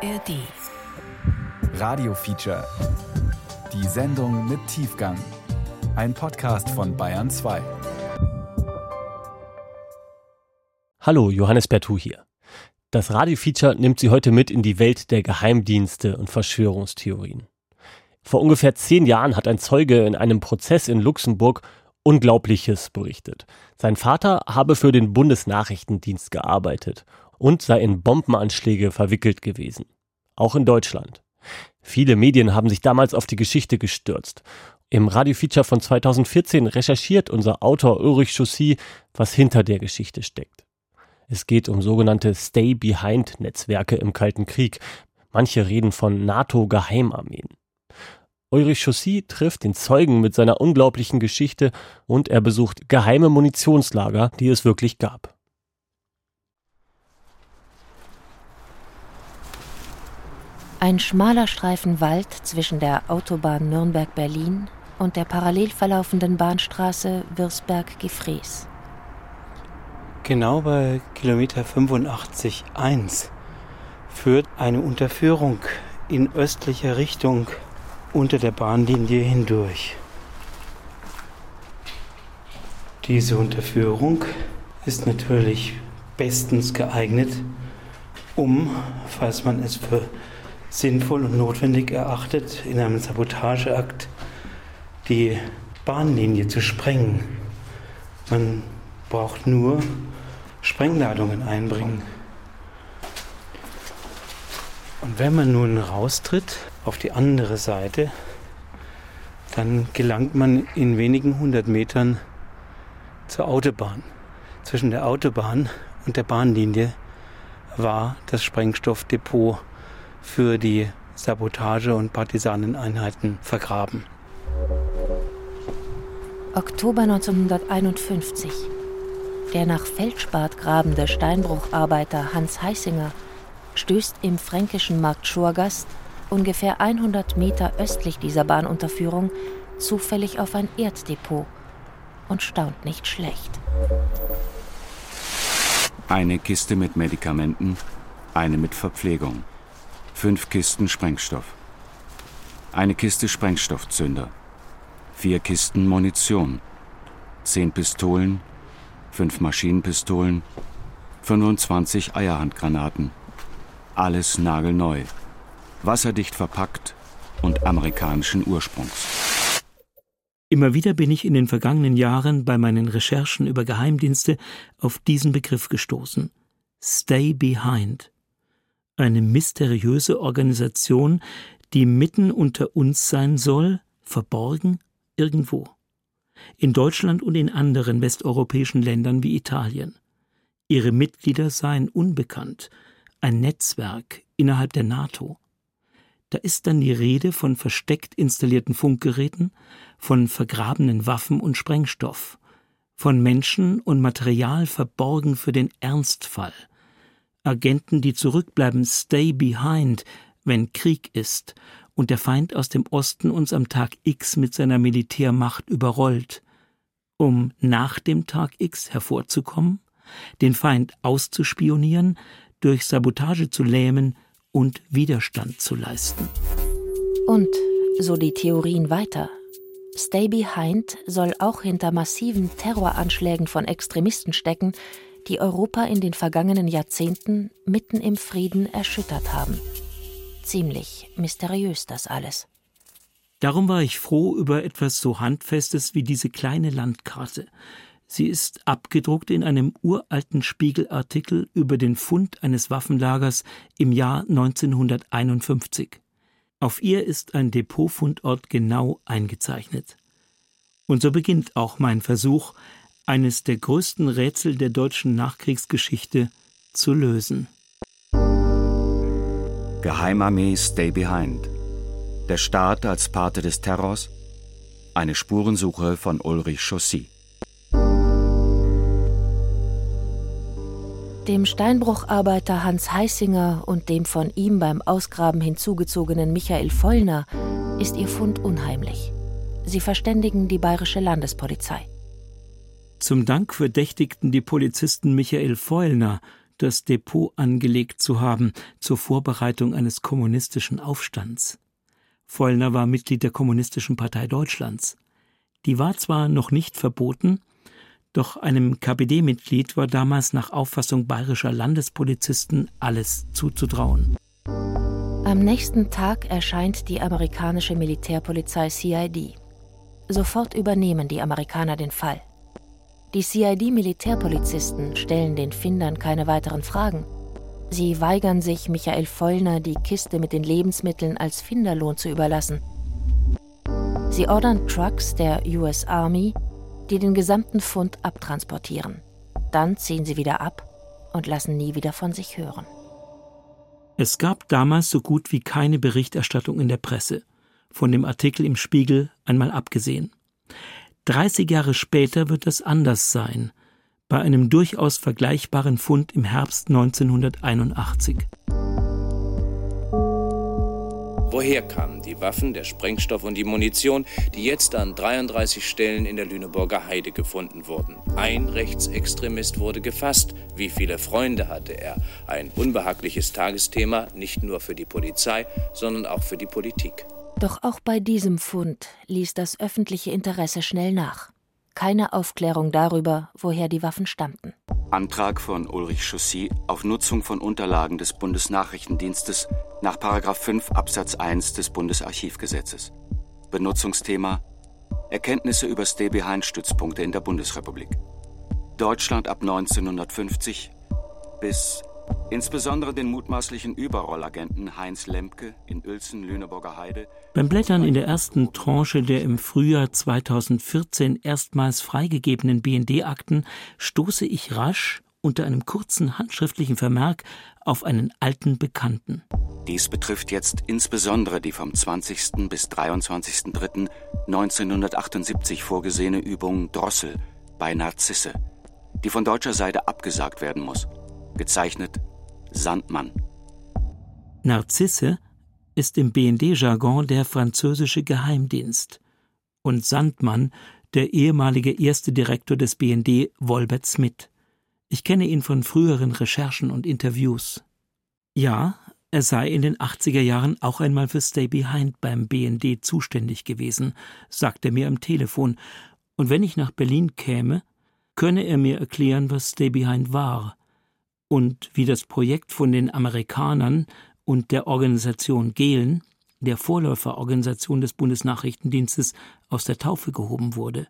ARD. Radio Feature. Die Sendung mit Tiefgang. Ein Podcast von Bayern 2. Hallo, Johannes Bertou hier. Das Radio-Feature nimmt Sie heute mit in die Welt der Geheimdienste und Verschwörungstheorien. Vor ungefähr zehn Jahren hat ein Zeuge in einem Prozess in Luxemburg Unglaubliches berichtet. Sein Vater habe für den Bundesnachrichtendienst gearbeitet und sei in Bombenanschläge verwickelt gewesen. Auch in Deutschland. Viele Medien haben sich damals auf die Geschichte gestürzt. Im Radiofeature von 2014 recherchiert unser Autor Ulrich Chaussy, was hinter der Geschichte steckt. Es geht um sogenannte Stay-Behind-Netzwerke im Kalten Krieg. Manche reden von NATO-Geheimarmeen. Ulrich Chaussy trifft den Zeugen mit seiner unglaublichen Geschichte und er besucht geheime Munitionslager, die es wirklich gab. Ein schmaler Streifen Wald zwischen der Autobahn Nürnberg-Berlin und der parallel verlaufenden Bahnstraße Wirsberg-Gefrees. Genau bei Kilometer 85.1 führt eine Unterführung in östlicher Richtung unter der Bahnlinie hindurch. Diese Unterführung ist natürlich bestens geeignet, um, falls man es für sinnvoll und notwendig erachtet, in einem Sabotageakt die Bahnlinie zu sprengen. Man braucht nur Sprengladungen einbringen. Und wenn man nun raustritt auf die andere Seite, dann gelangt man in wenigen hundert Metern zur Autobahn. Zwischen der Autobahn und der Bahnlinie war das Sprengstoffdepot für die Sabotage- und Partisaneneinheiten vergraben. Oktober 1951. Der nach Feldspat grabende Steinbrucharbeiter Hans Heissinger stößt im fränkischen Markt Schurgast, ungefähr 100 Meter östlich dieser Bahnunterführung, zufällig auf ein Erddepot und staunt nicht schlecht. Eine Kiste mit Medikamenten, eine mit Verpflegung. Fünf Kisten Sprengstoff. Eine Kiste Sprengstoffzünder. Vier Kisten Munition. Zehn Pistolen. Fünf Maschinenpistolen. 25 Eierhandgranaten. Alles nagelneu. Wasserdicht verpackt und amerikanischen Ursprungs. Immer wieder bin ich in den vergangenen Jahren bei meinen Recherchen über Geheimdienste auf diesen Begriff gestoßen. Stay Behind eine mysteriöse Organisation, die mitten unter uns sein soll, verborgen irgendwo. In Deutschland und in anderen westeuropäischen Ländern wie Italien. Ihre Mitglieder seien unbekannt, ein Netzwerk innerhalb der NATO. Da ist dann die Rede von versteckt installierten Funkgeräten, von vergrabenen Waffen und Sprengstoff, von Menschen und Material verborgen für den Ernstfall – Agenten, die zurückbleiben, stay behind, wenn Krieg ist. Und der Feind aus dem Osten uns am Tag X mit seiner Militärmacht überrollt, um nach dem Tag X hervorzukommen, den Feind auszuspionieren, durch Sabotage zu lähmen und Widerstand zu leisten. Und, so die Theorien weiter, Stay Behind soll auch hinter massiven Terroranschlägen von Extremisten stecken, die Europa in den vergangenen Jahrzehnten mitten im Frieden erschüttert haben. Ziemlich mysteriös das alles. Darum war ich froh über etwas so Handfestes wie diese kleine Landkarte. Sie ist abgedruckt in einem uralten Spiegelartikel über den Fund eines Waffenlagers im Jahr 1951. Auf ihr ist ein Depotfundort genau eingezeichnet. Und so beginnt auch mein Versuch, eines der größten Rätsel der deutschen Nachkriegsgeschichte zu lösen. Geheimarmee Stay Behind. Der Staat als Pate des Terrors. Eine Spurensuche von Ulrich Chaussy. Dem Steinbrucharbeiter Hans Heissinger und dem von ihm beim Ausgraben hinzugezogenen Michael Vollner ist ihr Fund unheimlich. Sie verständigen die bayerische Landespolizei. Zum Dank verdächtigten die Polizisten Michael Feulner, das Depot angelegt zu haben zur Vorbereitung eines kommunistischen Aufstands. Vollner war Mitglied der Kommunistischen Partei Deutschlands. Die war zwar noch nicht verboten, doch einem KPD-Mitglied war damals nach Auffassung bayerischer Landespolizisten alles zuzutrauen. Am nächsten Tag erscheint die amerikanische Militärpolizei CID. Sofort übernehmen die Amerikaner den Fall. Die CID-Militärpolizisten stellen den Findern keine weiteren Fragen. Sie weigern sich, Michael Vollner die Kiste mit den Lebensmitteln als Finderlohn zu überlassen. Sie ordern Trucks der US Army, die den gesamten Fund abtransportieren. Dann ziehen sie wieder ab und lassen nie wieder von sich hören. Es gab damals so gut wie keine Berichterstattung in der Presse von dem Artikel im Spiegel einmal abgesehen. 30 Jahre später wird es anders sein, bei einem durchaus vergleichbaren Fund im Herbst 1981. Woher kamen die Waffen, der Sprengstoff und die Munition, die jetzt an 33 Stellen in der Lüneburger Heide gefunden wurden? Ein Rechtsextremist wurde gefasst. Wie viele Freunde hatte er? Ein unbehagliches Tagesthema, nicht nur für die Polizei, sondern auch für die Politik. Doch auch bei diesem Fund ließ das öffentliche Interesse schnell nach. Keine Aufklärung darüber, woher die Waffen stammten. Antrag von Ulrich Chaussy auf Nutzung von Unterlagen des Bundesnachrichtendienstes nach 5 Absatz 1 des Bundesarchivgesetzes. Benutzungsthema Erkenntnisse über Stay-Behind-Stützpunkte in der Bundesrepublik. Deutschland ab 1950 bis Insbesondere den mutmaßlichen Überrollagenten Heinz Lemke in Uelzen-Lüneburger Heide. Beim Blättern in der ersten Tranche der im Frühjahr 2014 erstmals freigegebenen BND-Akten stoße ich rasch unter einem kurzen handschriftlichen Vermerk auf einen alten Bekannten. Dies betrifft jetzt insbesondere die vom 20. bis 23.03.1978 vorgesehene Übung Drossel bei Narzisse, die von deutscher Seite abgesagt werden muss. Gezeichnet Sandmann. Narzisse ist im BND-Jargon der französische Geheimdienst und Sandmann der ehemalige erste Direktor des BND Wolbert Smith. Ich kenne ihn von früheren Recherchen und Interviews. Ja, er sei in den 80er Jahren auch einmal für Stay Behind beim BND zuständig gewesen, sagte er mir am Telefon, und wenn ich nach Berlin käme, könne er mir erklären, was Stay Behind war und wie das Projekt von den Amerikanern und der Organisation Gehlen, der Vorläuferorganisation des Bundesnachrichtendienstes, aus der Taufe gehoben wurde.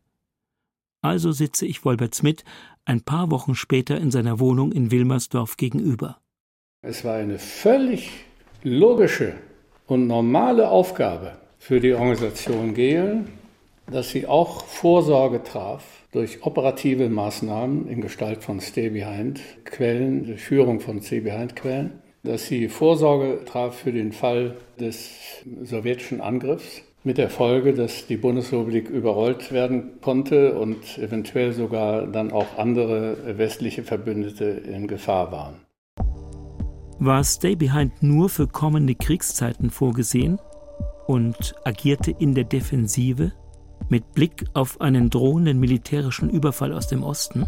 Also sitze ich Wolbert Smith ein paar Wochen später in seiner Wohnung in Wilmersdorf gegenüber. Es war eine völlig logische und normale Aufgabe für die Organisation Gehlen, dass sie auch Vorsorge traf durch operative Maßnahmen in Gestalt von Stay Behind Quellen, durch Führung von Stay Behind Quellen, dass sie Vorsorge traf für den Fall des sowjetischen Angriffs mit der Folge, dass die Bundesrepublik überrollt werden konnte und eventuell sogar dann auch andere westliche Verbündete in Gefahr waren. War Stay Behind nur für kommende Kriegszeiten vorgesehen und agierte in der Defensive? Mit Blick auf einen drohenden militärischen Überfall aus dem Osten?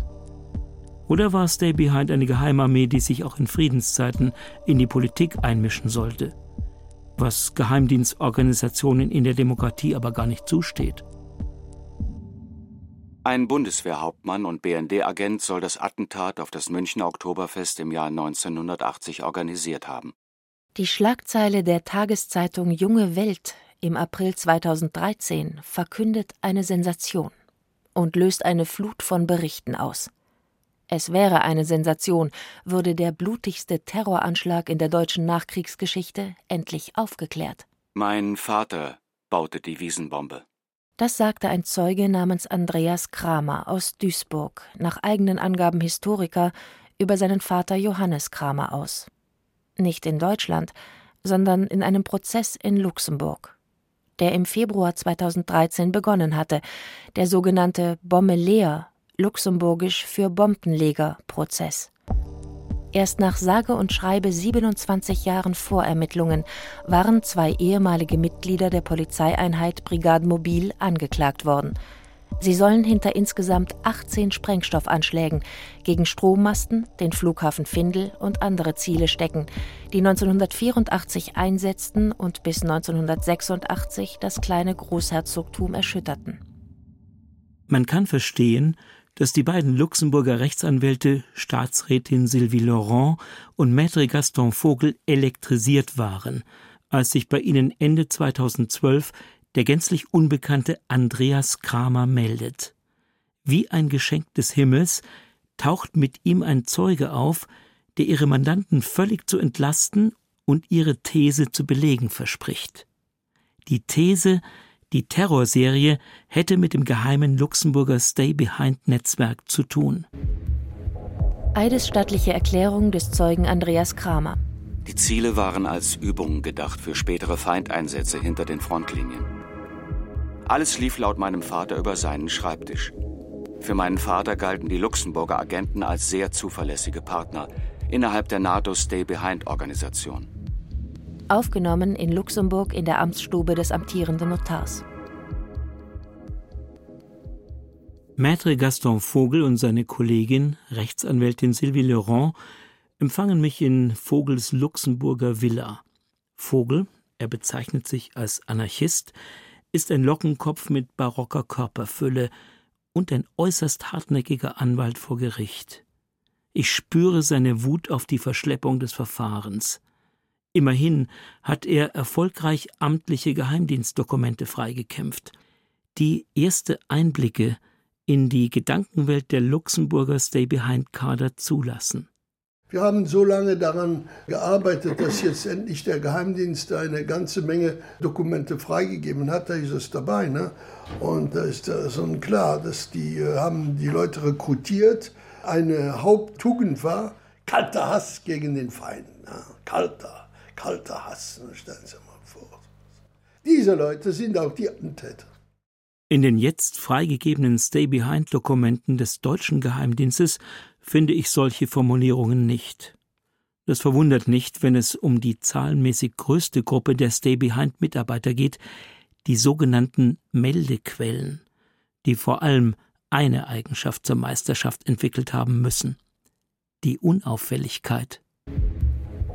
Oder war Stay Behind eine Geheimarmee, die sich auch in Friedenszeiten in die Politik einmischen sollte? Was Geheimdienstorganisationen in der Demokratie aber gar nicht zusteht. Ein Bundeswehrhauptmann und BND-Agent soll das Attentat auf das Münchner Oktoberfest im Jahr 1980 organisiert haben. Die Schlagzeile der Tageszeitung Junge Welt im April 2013 verkündet eine Sensation und löst eine Flut von Berichten aus. Es wäre eine Sensation, würde der blutigste Terroranschlag in der deutschen Nachkriegsgeschichte endlich aufgeklärt. Mein Vater baute die Wiesenbombe. Das sagte ein Zeuge namens Andreas Kramer aus Duisburg, nach eigenen Angaben Historiker, über seinen Vater Johannes Kramer aus. Nicht in Deutschland, sondern in einem Prozess in Luxemburg der im Februar 2013 begonnen hatte, der sogenannte Bommeleer, luxemburgisch für Bombenleger-Prozess. Erst nach sage und schreibe 27 Jahren Vorermittlungen waren zwei ehemalige Mitglieder der Polizeieinheit Brigade Mobil angeklagt worden. Sie sollen hinter insgesamt 18 Sprengstoffanschlägen gegen Strommasten, den Flughafen Findel und andere Ziele stecken, die 1984 einsetzten und bis 1986 das kleine Großherzogtum erschütterten. Man kann verstehen, dass die beiden Luxemburger Rechtsanwälte Staatsrätin Sylvie Laurent und Maître Gaston Vogel elektrisiert waren, als sich bei ihnen Ende 2012 der gänzlich unbekannte Andreas Kramer meldet. Wie ein Geschenk des Himmels taucht mit ihm ein Zeuge auf, der ihre Mandanten völlig zu entlasten und ihre These zu belegen verspricht. Die These, die Terrorserie hätte mit dem geheimen Luxemburger Stay-Behind-Netzwerk zu tun. Eidesstattliche Erklärung des Zeugen Andreas Kramer. Die Ziele waren als Übungen gedacht für spätere Feindeinsätze hinter den Frontlinien. Alles lief laut meinem Vater über seinen Schreibtisch. Für meinen Vater galten die Luxemburger Agenten als sehr zuverlässige Partner innerhalb der NATO Stay-Behind-Organisation. Aufgenommen in Luxemburg in der Amtsstube des amtierenden Notars. Maître Gaston Vogel und seine Kollegin, Rechtsanwältin Sylvie Laurent, empfangen mich in Vogels Luxemburger Villa. Vogel, er bezeichnet sich als Anarchist, ist ein Lockenkopf mit barocker Körperfülle und ein äußerst hartnäckiger Anwalt vor Gericht. Ich spüre seine Wut auf die Verschleppung des Verfahrens. Immerhin hat er erfolgreich amtliche Geheimdienstdokumente freigekämpft, die erste Einblicke in die Gedankenwelt der Luxemburger Stay-Behind-Kader zulassen. Wir haben so lange daran gearbeitet, dass jetzt endlich der Geheimdienst eine ganze Menge Dokumente freigegeben hat. Da ist es dabei. Ne? Und da ist so klar, dass die äh, haben die Leute rekrutiert. Eine Haupttugend war kalter Hass gegen den Feind. Ne? Kalter, kalter Hass. Ne? Stellen Sie mal vor. Diese Leute sind auch die Attentäter. In den jetzt freigegebenen Stay-Behind-Dokumenten des deutschen Geheimdienstes finde ich solche Formulierungen nicht. Das verwundert nicht, wenn es um die zahlenmäßig größte Gruppe der Stay-Behind-Mitarbeiter geht, die sogenannten Meldequellen, die vor allem eine Eigenschaft zur Meisterschaft entwickelt haben müssen die Unauffälligkeit.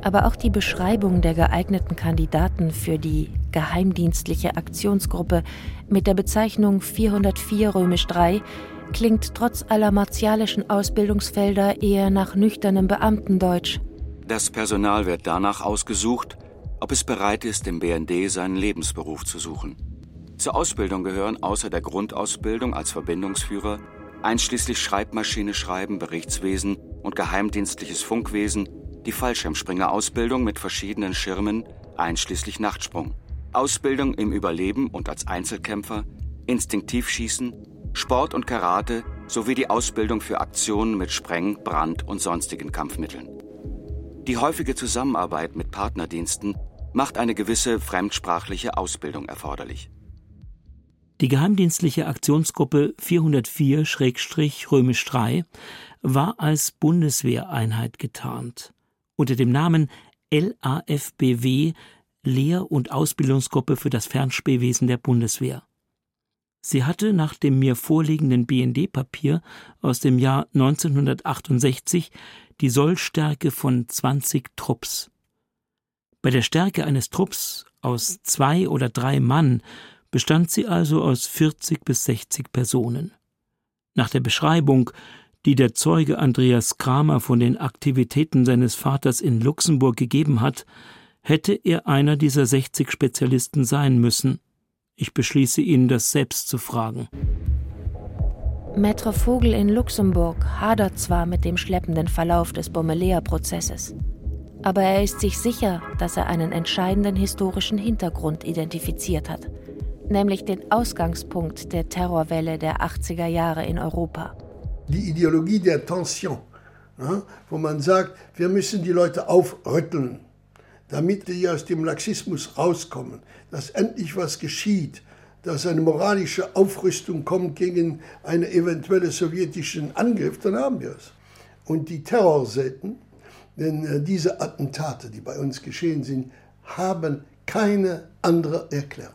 Aber auch die Beschreibung der geeigneten Kandidaten für die geheimdienstliche Aktionsgruppe mit der Bezeichnung 404 römisch 3 klingt trotz aller martialischen Ausbildungsfelder eher nach nüchternem Beamtendeutsch. Das Personal wird danach ausgesucht, ob es bereit ist, im BND seinen Lebensberuf zu suchen. Zur Ausbildung gehören außer der Grundausbildung als Verbindungsführer einschließlich Schreibmaschine schreiben, Berichtswesen und geheimdienstliches Funkwesen die Fallschirmspringerausbildung mit verschiedenen Schirmen, einschließlich Nachtsprung, Ausbildung im Überleben und als Einzelkämpfer, Instinktivschießen, Sport und Karate sowie die Ausbildung für Aktionen mit Spreng-, Brand- und sonstigen Kampfmitteln. Die häufige Zusammenarbeit mit Partnerdiensten macht eine gewisse fremdsprachliche Ausbildung erforderlich. Die geheimdienstliche Aktionsgruppe 404-3 war als Bundeswehreinheit getarnt. Unter dem Namen LAFBW Lehr- und Ausbildungsgruppe für das Fernspähwesen der Bundeswehr. Sie hatte nach dem mir vorliegenden BND-Papier aus dem Jahr 1968 die Sollstärke von 20 Trupps. Bei der Stärke eines Trupps aus zwei oder drei Mann bestand sie also aus 40 bis 60 Personen. Nach der Beschreibung, die der Zeuge Andreas Kramer von den Aktivitäten seines Vaters in Luxemburg gegeben hat, hätte er einer dieser 60 Spezialisten sein müssen. Ich beschließe ihn, das selbst zu fragen. Maître Vogel in Luxemburg hadert zwar mit dem schleppenden Verlauf des Bommelea-Prozesses, aber er ist sich sicher, dass er einen entscheidenden historischen Hintergrund identifiziert hat, nämlich den Ausgangspunkt der Terrorwelle der 80er Jahre in Europa. Die Ideologie der Tension, ne, wo man sagt, wir müssen die Leute aufrütteln, damit die aus dem Laxismus rauskommen, dass endlich was geschieht, dass eine moralische Aufrüstung kommt gegen einen eventuellen sowjetischen Angriff, dann haben wir es. Und die Terrorseiten, denn äh, diese Attentate, die bei uns geschehen sind, haben keine andere Erklärung.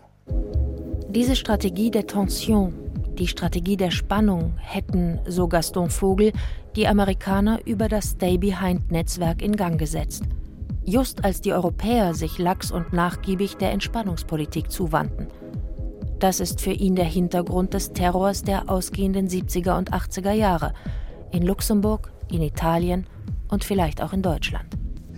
Diese Strategie der Tension, Die Strategie der Spannung hätten, so Gaston Vogel, die Amerikaner über das Stay-Behind-Netzwerk in Gang gesetzt. Just als die Europäer sich lax und nachgiebig der Entspannungspolitik zuwandten. Das ist für ihn der Hintergrund des Terrors der ausgehenden 70er und 80er Jahre in Luxemburg, in Italien und vielleicht auch in Deutschland.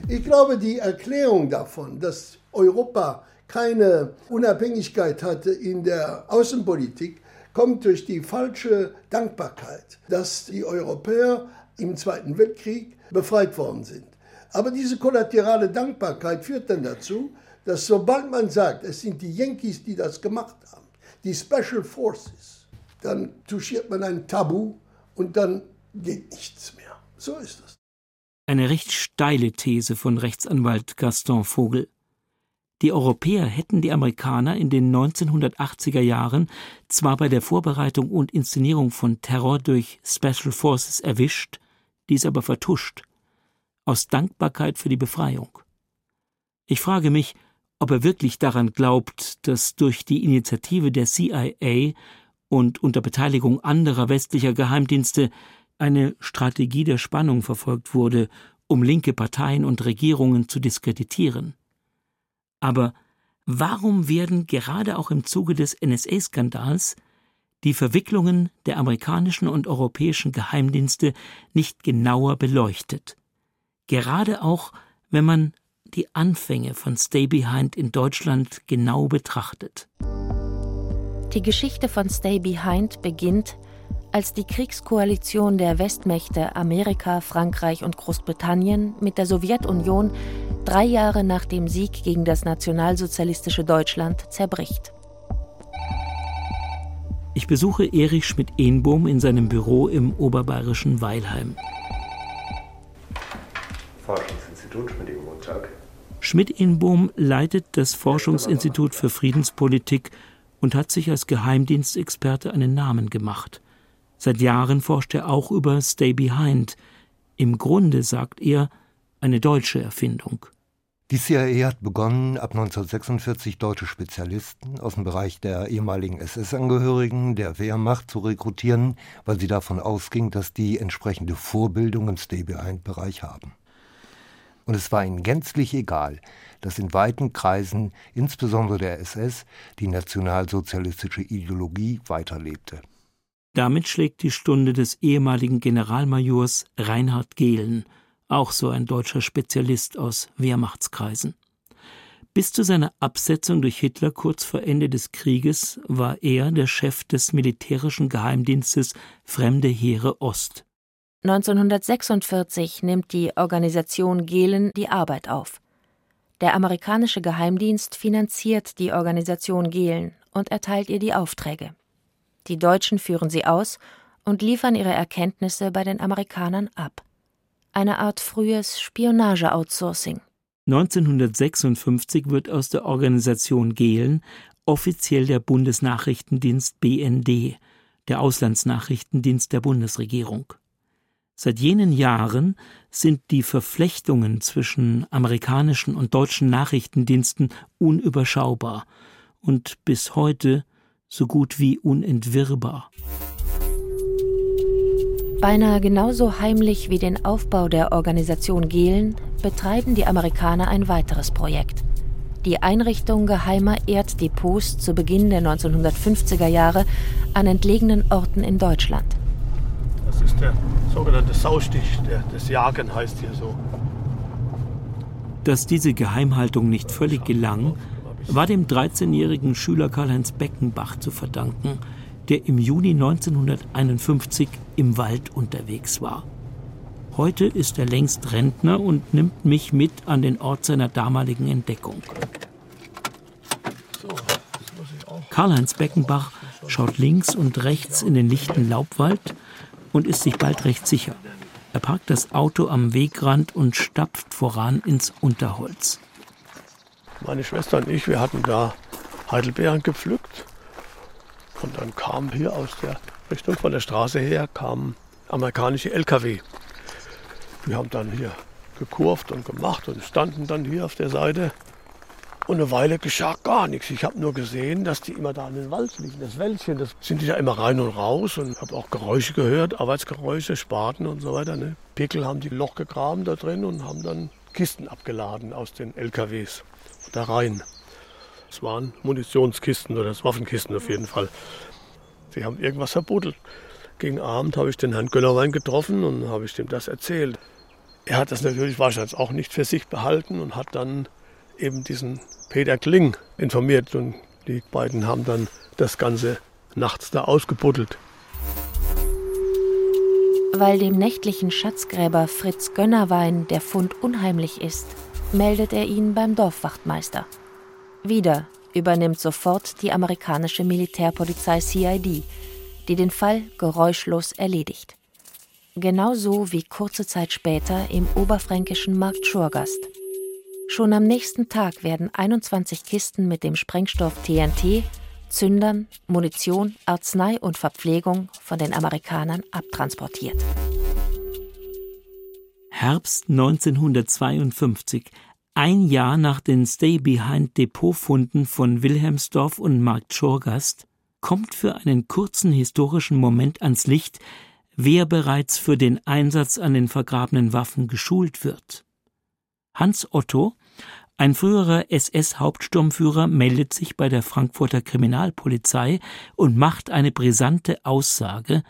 Ich glaube, die Erklärung davon, dass Europa keine Unabhängigkeit hatte in der Außenpolitik, kommt durch die falsche Dankbarkeit, dass die Europäer im Zweiten Weltkrieg befreit worden sind. Aber diese kollaterale Dankbarkeit führt dann dazu, dass sobald man sagt, es sind die Yankees, die das gemacht haben, die Special Forces, dann touchiert man ein Tabu und dann geht nichts mehr. So ist es. Eine recht steile These von Rechtsanwalt Gaston Vogel. Die Europäer hätten die Amerikaner in den 1980er Jahren zwar bei der Vorbereitung und Inszenierung von Terror durch Special Forces erwischt, dies aber vertuscht, aus Dankbarkeit für die Befreiung. Ich frage mich, ob er wirklich daran glaubt, dass durch die Initiative der CIA und unter Beteiligung anderer westlicher Geheimdienste eine Strategie der Spannung verfolgt wurde, um linke Parteien und Regierungen zu diskreditieren. Aber warum werden gerade auch im Zuge des NSA-Skandals die Verwicklungen der amerikanischen und europäischen Geheimdienste nicht genauer beleuchtet? Gerade auch, wenn man die Anfänge von Stay Behind in Deutschland genau betrachtet. Die Geschichte von Stay Behind beginnt, als die Kriegskoalition der Westmächte Amerika, Frankreich und Großbritannien mit der Sowjetunion drei Jahre nach dem Sieg gegen das nationalsozialistische Deutschland zerbricht. Ich besuche Erich Schmidt-Ehnbohm in seinem Büro im oberbayerischen Weilheim. Forschungsinstitut Schmidt-Ehnbohm. Schmidt-Ehnbohm leitet das Forschungsinstitut für Friedenspolitik und hat sich als Geheimdienstexperte einen Namen gemacht. Seit Jahren forscht er auch über Stay Behind. Im Grunde, sagt er, eine deutsche Erfindung. Die CIA hat begonnen, ab 1946 deutsche Spezialisten aus dem Bereich der ehemaligen SS-Angehörigen der Wehrmacht zu rekrutieren, weil sie davon ausging, dass die entsprechende Vorbildung im Stay-Behind-Bereich haben. Und es war ihnen gänzlich egal, dass in weiten Kreisen, insbesondere der SS, die nationalsozialistische Ideologie weiterlebte. Damit schlägt die Stunde des ehemaligen Generalmajors Reinhard Gehlen – auch so ein deutscher Spezialist aus Wehrmachtskreisen. Bis zu seiner Absetzung durch Hitler kurz vor Ende des Krieges war er der Chef des militärischen Geheimdienstes Fremde Heere Ost. 1946 nimmt die Organisation Gehlen die Arbeit auf. Der amerikanische Geheimdienst finanziert die Organisation Gehlen und erteilt ihr die Aufträge. Die Deutschen führen sie aus und liefern ihre Erkenntnisse bei den Amerikanern ab eine Art frühes Spionage-Outsourcing. 1956 wird aus der Organisation Gehlen offiziell der Bundesnachrichtendienst BND, der Auslandsnachrichtendienst der Bundesregierung. Seit jenen Jahren sind die Verflechtungen zwischen amerikanischen und deutschen Nachrichtendiensten unüberschaubar und bis heute so gut wie unentwirrbar. Beinahe genauso heimlich wie den Aufbau der Organisation Gehlen betreiben die Amerikaner ein weiteres Projekt. Die Einrichtung geheimer Erddepots zu Beginn der 1950er Jahre an entlegenen Orten in Deutschland. Das ist der sogenannte Saustich, der, das Jagen heißt hier so. Dass diese Geheimhaltung nicht völlig gelang, war dem 13-jährigen Schüler Karl-Heinz Beckenbach zu verdanken, der im Juni 1951 im Wald unterwegs war. Heute ist er längst Rentner und nimmt mich mit an den Ort seiner damaligen Entdeckung. Karl-Heinz Beckenbach schaut links und rechts in den lichten Laubwald und ist sich bald recht sicher. Er parkt das Auto am Wegrand und stapft voran ins Unterholz. Meine Schwester und ich, wir hatten da Heidelbeeren gepflückt und dann kam hier aus der Richtung von der Straße her kamen amerikanische LKW. Die haben dann hier gekurvt und gemacht und standen dann hier auf der Seite. Und eine Weile geschah gar nichts. Ich habe nur gesehen, dass die immer da in den Wald liegen, das Wäldchen. Das sind die ja immer rein und raus und habe auch Geräusche gehört, Arbeitsgeräusche, Spaten und so weiter. Ne? Pickel haben die Loch gegraben da drin und haben dann Kisten abgeladen aus den LKWs da rein. Es waren Munitionskisten oder Waffenkisten auf jeden Fall. Sie haben irgendwas verbuddelt. Gegen Abend habe ich den Herrn Gönnerwein getroffen und habe ich dem das erzählt. Er hat das natürlich wahrscheinlich auch nicht für sich behalten und hat dann eben diesen Peter Kling informiert und die beiden haben dann das Ganze nachts da ausgebuddelt. Weil dem nächtlichen Schatzgräber Fritz Gönnerwein der Fund unheimlich ist, meldet er ihn beim Dorfwachtmeister. Wieder übernimmt sofort die amerikanische Militärpolizei CID, die den Fall geräuschlos erledigt. Genauso wie kurze Zeit später im oberfränkischen Markt Schurgast. Schon am nächsten Tag werden 21 Kisten mit dem Sprengstoff TNT, Zündern, Munition, Arznei und Verpflegung von den Amerikanern abtransportiert. Herbst 1952, ein Jahr nach den Stay-Behind-Depotfunden von Wilhelmsdorf und Markt Schorgast, kommt für einen kurzen historischen Moment ans Licht, wer bereits für den Einsatz an den vergrabenen Waffen geschult wird. Hans Otto, ein früherer SS-Hauptsturmführer, meldet sich bei der Frankfurter Kriminalpolizei und macht eine brisante Aussage,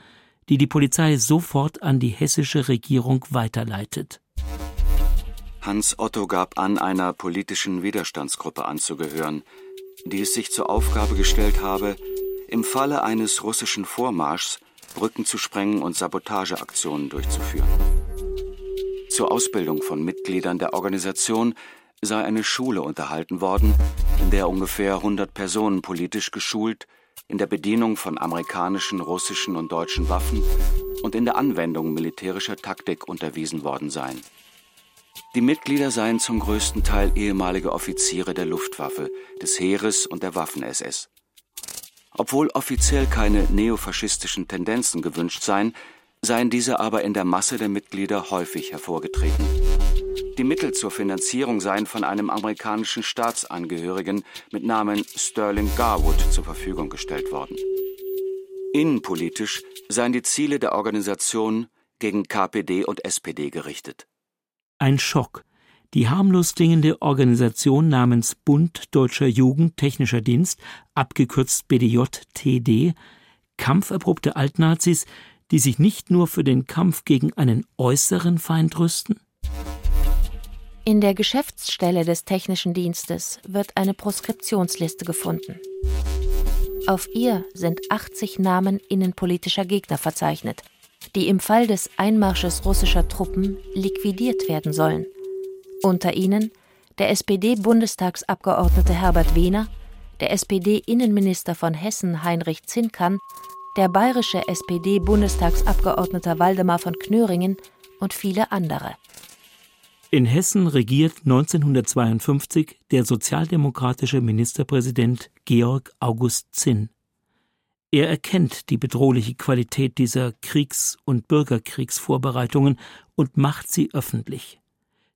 die die Polizei sofort an die hessische Regierung weiterleitet. Hans Otto gab an, einer politischen Widerstandsgruppe anzugehören, die es sich zur Aufgabe gestellt habe, im Falle eines russischen Vormarschs Brücken zu sprengen und Sabotageaktionen durchzuführen. Zur Ausbildung von Mitgliedern der Organisation sei eine Schule unterhalten worden, in der ungefähr 100 Personen politisch geschult, in der Bedienung von amerikanischen, russischen und deutschen Waffen und in der Anwendung militärischer Taktik unterwiesen worden seien. Die Mitglieder seien zum größten Teil ehemalige Offiziere der Luftwaffe, des Heeres und der Waffen-SS. Obwohl offiziell keine neofaschistischen Tendenzen gewünscht seien, seien diese aber in der Masse der Mitglieder häufig hervorgetreten. Die Mittel zur Finanzierung seien von einem amerikanischen Staatsangehörigen mit Namen Sterling Garwood zur Verfügung gestellt worden. Innenpolitisch seien die Ziele der Organisation gegen KPD und SPD gerichtet. Ein Schock. Die harmlos klingende Organisation namens Bund Deutscher Jugend Technischer Dienst, abgekürzt BDJ-TD, kampferprobte Altnazis, die sich nicht nur für den Kampf gegen einen äußeren Feind rüsten? In der Geschäftsstelle des Technischen Dienstes wird eine Proskriptionsliste gefunden. Auf ihr sind 80 Namen innenpolitischer Gegner verzeichnet, die im Fall des Einmarsches russischer Truppen liquidiert werden sollen. Unter ihnen der SPD-Bundestagsabgeordnete Herbert Wehner, der SPD-Innenminister von Hessen Heinrich Zinkern der bayerische SPD-Bundestagsabgeordneter Waldemar von Knöringen und viele andere. In Hessen regiert 1952 der sozialdemokratische Ministerpräsident Georg August Zinn. Er erkennt die bedrohliche Qualität dieser Kriegs- und Bürgerkriegsvorbereitungen und macht sie öffentlich.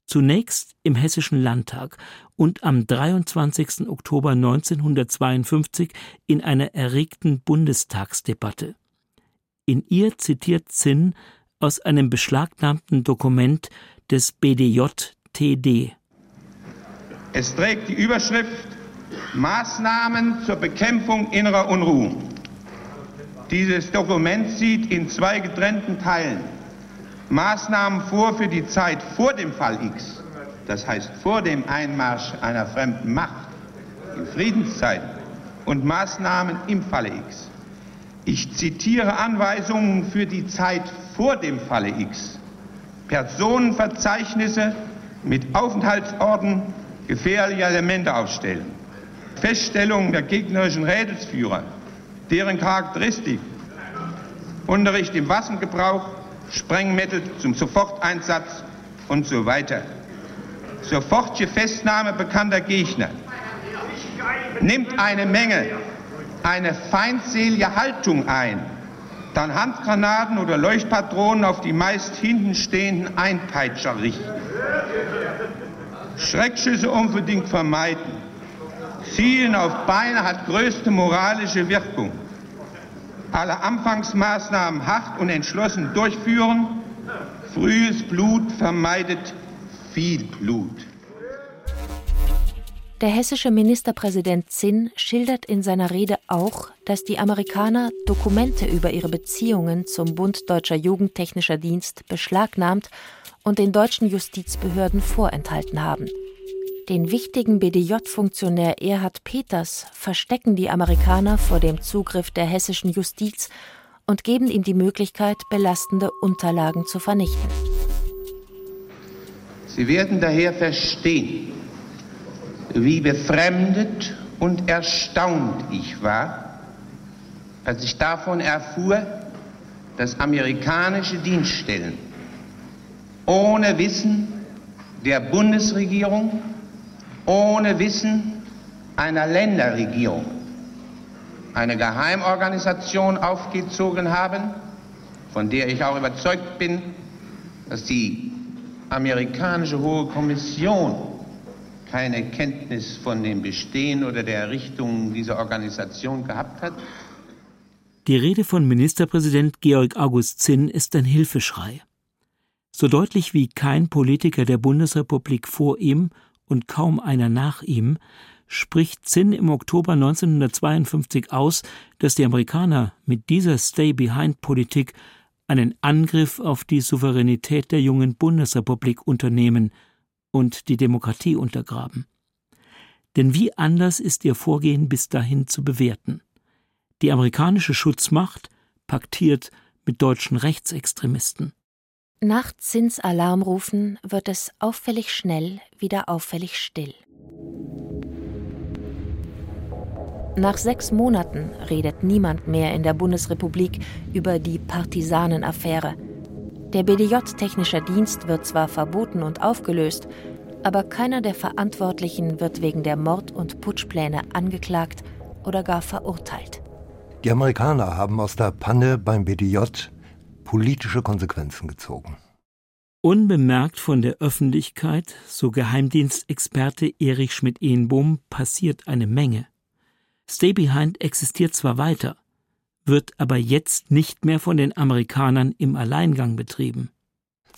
Zunächst im Hessischen Landtag und am 23. Oktober 1952 in einer erregten Bundestagsdebatte. In ihr zitiert Zinn aus einem beschlagnahmten Dokument des BDJ-TD. Es trägt die Überschrift Maßnahmen zur Bekämpfung innerer Unruhen. Dieses Dokument sieht in zwei getrennten Teilen Maßnahmen vor für die Zeit vor dem Fall X, das heißt vor dem Einmarsch einer fremden Macht in Friedenszeiten und Maßnahmen im Falle X. Ich zitiere Anweisungen für die Zeit vor dem Falle X. Personenverzeichnisse mit Aufenthaltsorten gefährlicher Elemente aufstellen. Feststellung der gegnerischen Rädelsführer, deren Charakteristik, Unterricht im Waffengebrauch Sprengmittel zum Soforteinsatz und so weiter. Sofortige Festnahme bekannter Gegner nimmt eine Menge, eine feindselige Haltung ein, dann Handgranaten oder Leuchtpatronen auf die meist hinten stehenden Einpeitscher richten. Schreckschüsse unbedingt vermeiden. Zielen auf Beine hat größte moralische Wirkung. Alle Anfangsmaßnahmen hart und entschlossen durchführen. Frühes Blut vermeidet viel Blut. Der hessische Ministerpräsident Zinn schildert in seiner Rede auch, dass die Amerikaner Dokumente über ihre Beziehungen zum Bund Deutscher Jugendtechnischer Dienst beschlagnahmt und den deutschen Justizbehörden vorenthalten haben. Den wichtigen BDJ-Funktionär Erhard Peters verstecken die Amerikaner vor dem Zugriff der hessischen Justiz und geben ihm die Möglichkeit, belastende Unterlagen zu vernichten. Sie werden daher verstehen, wie befremdet und erstaunt ich war, als ich davon erfuhr, dass amerikanische Dienststellen ohne Wissen der Bundesregierung, ohne Wissen einer Länderregierung eine Geheimorganisation aufgezogen haben, von der ich auch überzeugt bin, dass die amerikanische Hohe Kommission keine Kenntnis von dem Bestehen oder der Errichtung dieser Organisation gehabt hat? Die Rede von Ministerpräsident Georg August Zinn ist ein Hilfeschrei. So deutlich wie kein Politiker der Bundesrepublik vor ihm und kaum einer nach ihm, spricht Zinn im Oktober 1952 aus, dass die Amerikaner mit dieser Stay-Behind-Politik einen Angriff auf die Souveränität der jungen Bundesrepublik unternehmen – und die Demokratie untergraben. Denn wie anders ist ihr Vorgehen bis dahin zu bewerten? Die amerikanische Schutzmacht paktiert mit deutschen Rechtsextremisten. Nach Zinsalarmrufen wird es auffällig schnell wieder auffällig still. Nach sechs Monaten redet niemand mehr in der Bundesrepublik über die Partisanenaffäre. Der BDJ-technischer Dienst wird zwar verboten und aufgelöst, aber keiner der Verantwortlichen wird wegen der Mord- und Putschpläne angeklagt oder gar verurteilt. Die Amerikaner haben aus der Panne beim BDJ politische Konsequenzen gezogen. Unbemerkt von der Öffentlichkeit, so Geheimdienstexperte Erich Schmidt-Ehenbohm, passiert eine Menge. Stay Behind existiert zwar weiter, wird aber jetzt nicht mehr von den Amerikanern im Alleingang betrieben.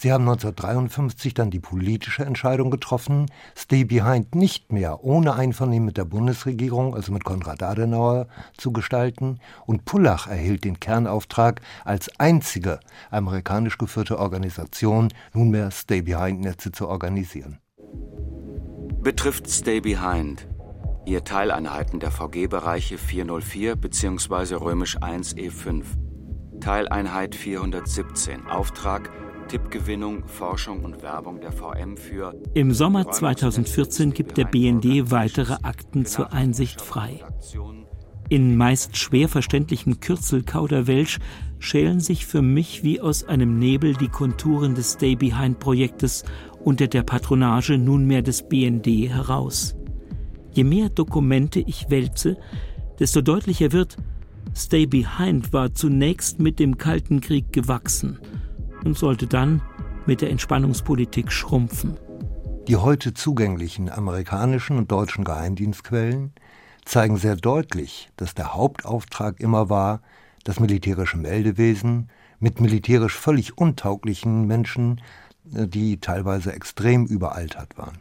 Sie haben 1953 dann die politische Entscheidung getroffen, Stay Behind nicht mehr ohne Einvernehmen mit der Bundesregierung, also mit Konrad Adenauer, zu gestalten. Und Pullach erhielt den Kernauftrag, als einzige amerikanisch geführte Organisation nunmehr Stay Behind-Netze zu organisieren. Betrifft Stay Behind ihr Teileinheiten der VG-Bereiche 404 bzw. römisch 1 E5. Teileinheit 417. Auftrag Tippgewinnung, Forschung und Werbung der VM für. Im Sommer 2014 gibt der BND weitere Akten zur Einsicht frei. In meist schwer verständlichem Kürzelkauderwelsch schälen sich für mich wie aus einem Nebel die Konturen des Stay Behind Projektes unter der Patronage nunmehr des BND heraus. Je mehr Dokumente ich wälze, desto deutlicher wird, Stay Behind war zunächst mit dem Kalten Krieg gewachsen und sollte dann mit der Entspannungspolitik schrumpfen. Die heute zugänglichen amerikanischen und deutschen Geheimdienstquellen zeigen sehr deutlich, dass der Hauptauftrag immer war, das militärische Meldewesen mit militärisch völlig untauglichen Menschen, äh, die teilweise extrem überaltert waren.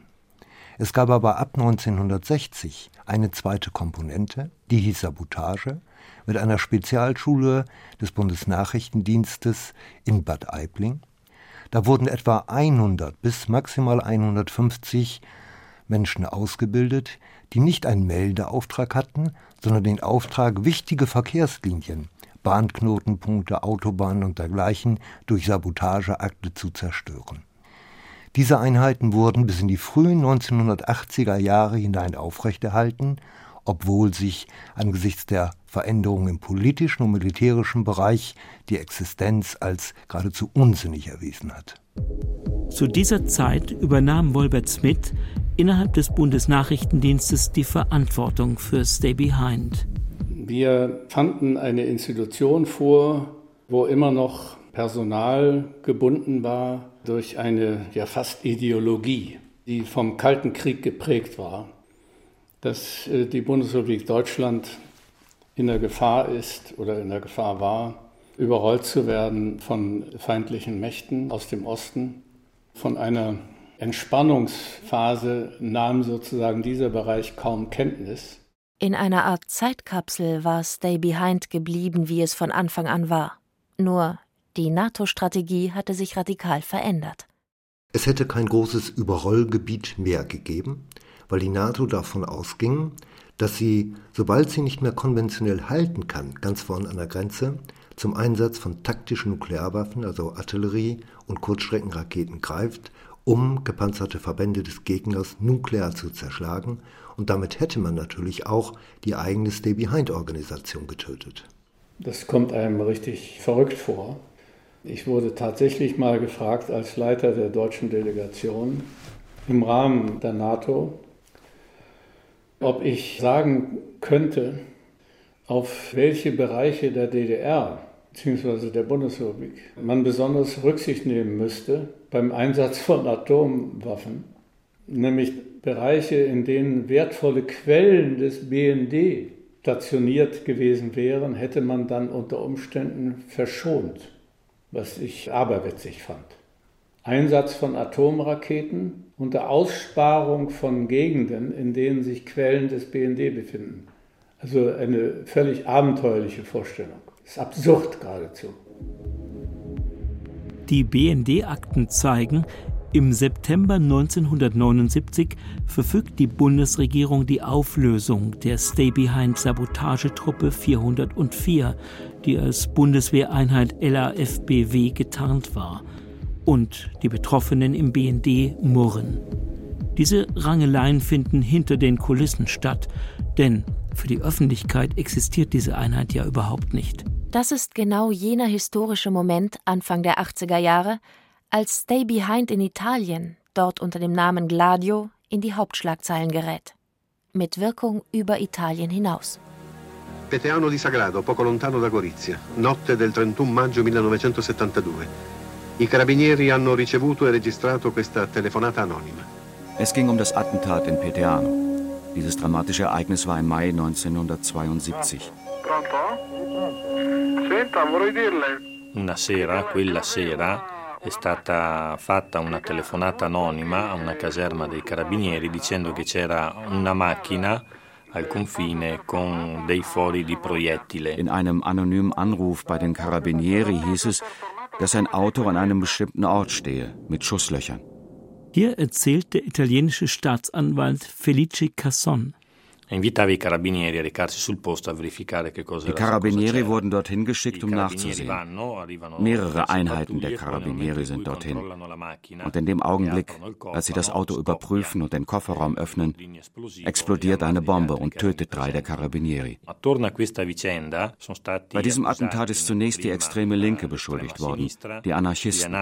Es gab aber ab 1960 eine zweite Komponente, die hieß Sabotage, mit einer Spezialschule des Bundesnachrichtendienstes in Bad Aibling. Da wurden etwa 100 bis maximal 150 Menschen ausgebildet, die nicht einen Meldeauftrag hatten, sondern den Auftrag, wichtige Verkehrslinien, Bahnknotenpunkte, Autobahnen und dergleichen durch Sabotageakte zu zerstören. Diese Einheiten wurden bis in die frühen 1980er Jahre hinein aufrechterhalten, obwohl sich angesichts der Veränderungen im politischen und militärischen Bereich die Existenz als geradezu unsinnig erwiesen hat. Zu dieser Zeit übernahm Wolbert Smith innerhalb des Bundesnachrichtendienstes die Verantwortung für Stay Behind. Wir fanden eine Institution vor, wo immer noch Personal gebunden war durch eine ja fast Ideologie, die vom Kalten Krieg geprägt war. Dass äh, die Bundesrepublik Deutschland in der Gefahr ist oder in der Gefahr war, überrollt zu werden von feindlichen Mächten aus dem Osten. Von einer Entspannungsphase nahm sozusagen dieser Bereich kaum Kenntnis. In einer Art Zeitkapsel war Stay Behind geblieben, wie es von Anfang an war. Nur die NATO-Strategie hatte sich radikal verändert. Es hätte kein großes Überrollgebiet mehr gegeben, weil die NATO davon ausging, dass sie, sobald sie nicht mehr konventionell halten kann, ganz vorn an der Grenze, zum Einsatz von taktischen Nuklearwaffen, also Artillerie und Kurzstreckenraketen greift, um gepanzerte Verbände des Gegners nuklear zu zerschlagen. Und damit hätte man natürlich auch die eigene Stay-Behind-Organisation getötet. Das kommt einem richtig verrückt vor. Ich wurde tatsächlich mal gefragt als Leiter der deutschen Delegation im Rahmen der NATO, ob ich sagen könnte, auf welche Bereiche der DDR bzw. der Bundesrepublik man besonders Rücksicht nehmen müsste beim Einsatz von Atomwaffen, nämlich Bereiche, in denen wertvolle Quellen des BND stationiert gewesen wären, hätte man dann unter Umständen verschont, was ich aberwitzig fand. Einsatz von Atomraketen unter Aussparung von Gegenden, in denen sich Quellen des BND befinden. Also eine völlig abenteuerliche Vorstellung. Das ist absurd geradezu. Die BND-Akten zeigen, im September 1979 verfügt die Bundesregierung die Auflösung der Stay-Behind-Sabotagetruppe 404, die als Bundeswehreinheit LAFBW getarnt war. Und die Betroffenen im BND murren. Diese Rangeleien finden hinter den Kulissen statt, denn für die Öffentlichkeit existiert diese Einheit ja überhaupt nicht. Das ist genau jener historische Moment Anfang der 80er Jahre, als Stay Behind in Italien, dort unter dem Namen Gladio, in die Hauptschlagzeilen gerät. Mit Wirkung über Italien hinaus. Peteano di Sagrado, poco lontano da Gorizia, notte del 31 maggio 1972. I carabinieri hanno ricevuto e registrato questa telefonata anonima. Es ging um das Attentat in Peteano. Dieses dramatische Ereignis war im Mai 1972. Senta, vorrei dirle. Una sera, quella sera, è stata fatta una telefonata anonima a una caserma dei carabinieri dicendo che c'era una macchina al confine con dei fori di proiettile. In einem anonymen Anruf bei den Carabinieri hieß es, dass ein Auto an einem bestimmten Ort stehe, mit Schusslöchern. Hier erzählt der italienische Staatsanwalt Felice Casson. Die Carabinieri wurden dorthin geschickt, um nachzusehen. Mehrere Einheiten der Carabinieri sind dorthin. Und in dem Augenblick, als sie das Auto überprüfen und den Kofferraum öffnen, explodiert eine Bombe und tötet drei der Carabinieri. Bei diesem Attentat ist zunächst die extreme Linke beschuldigt worden, die Anarchisten.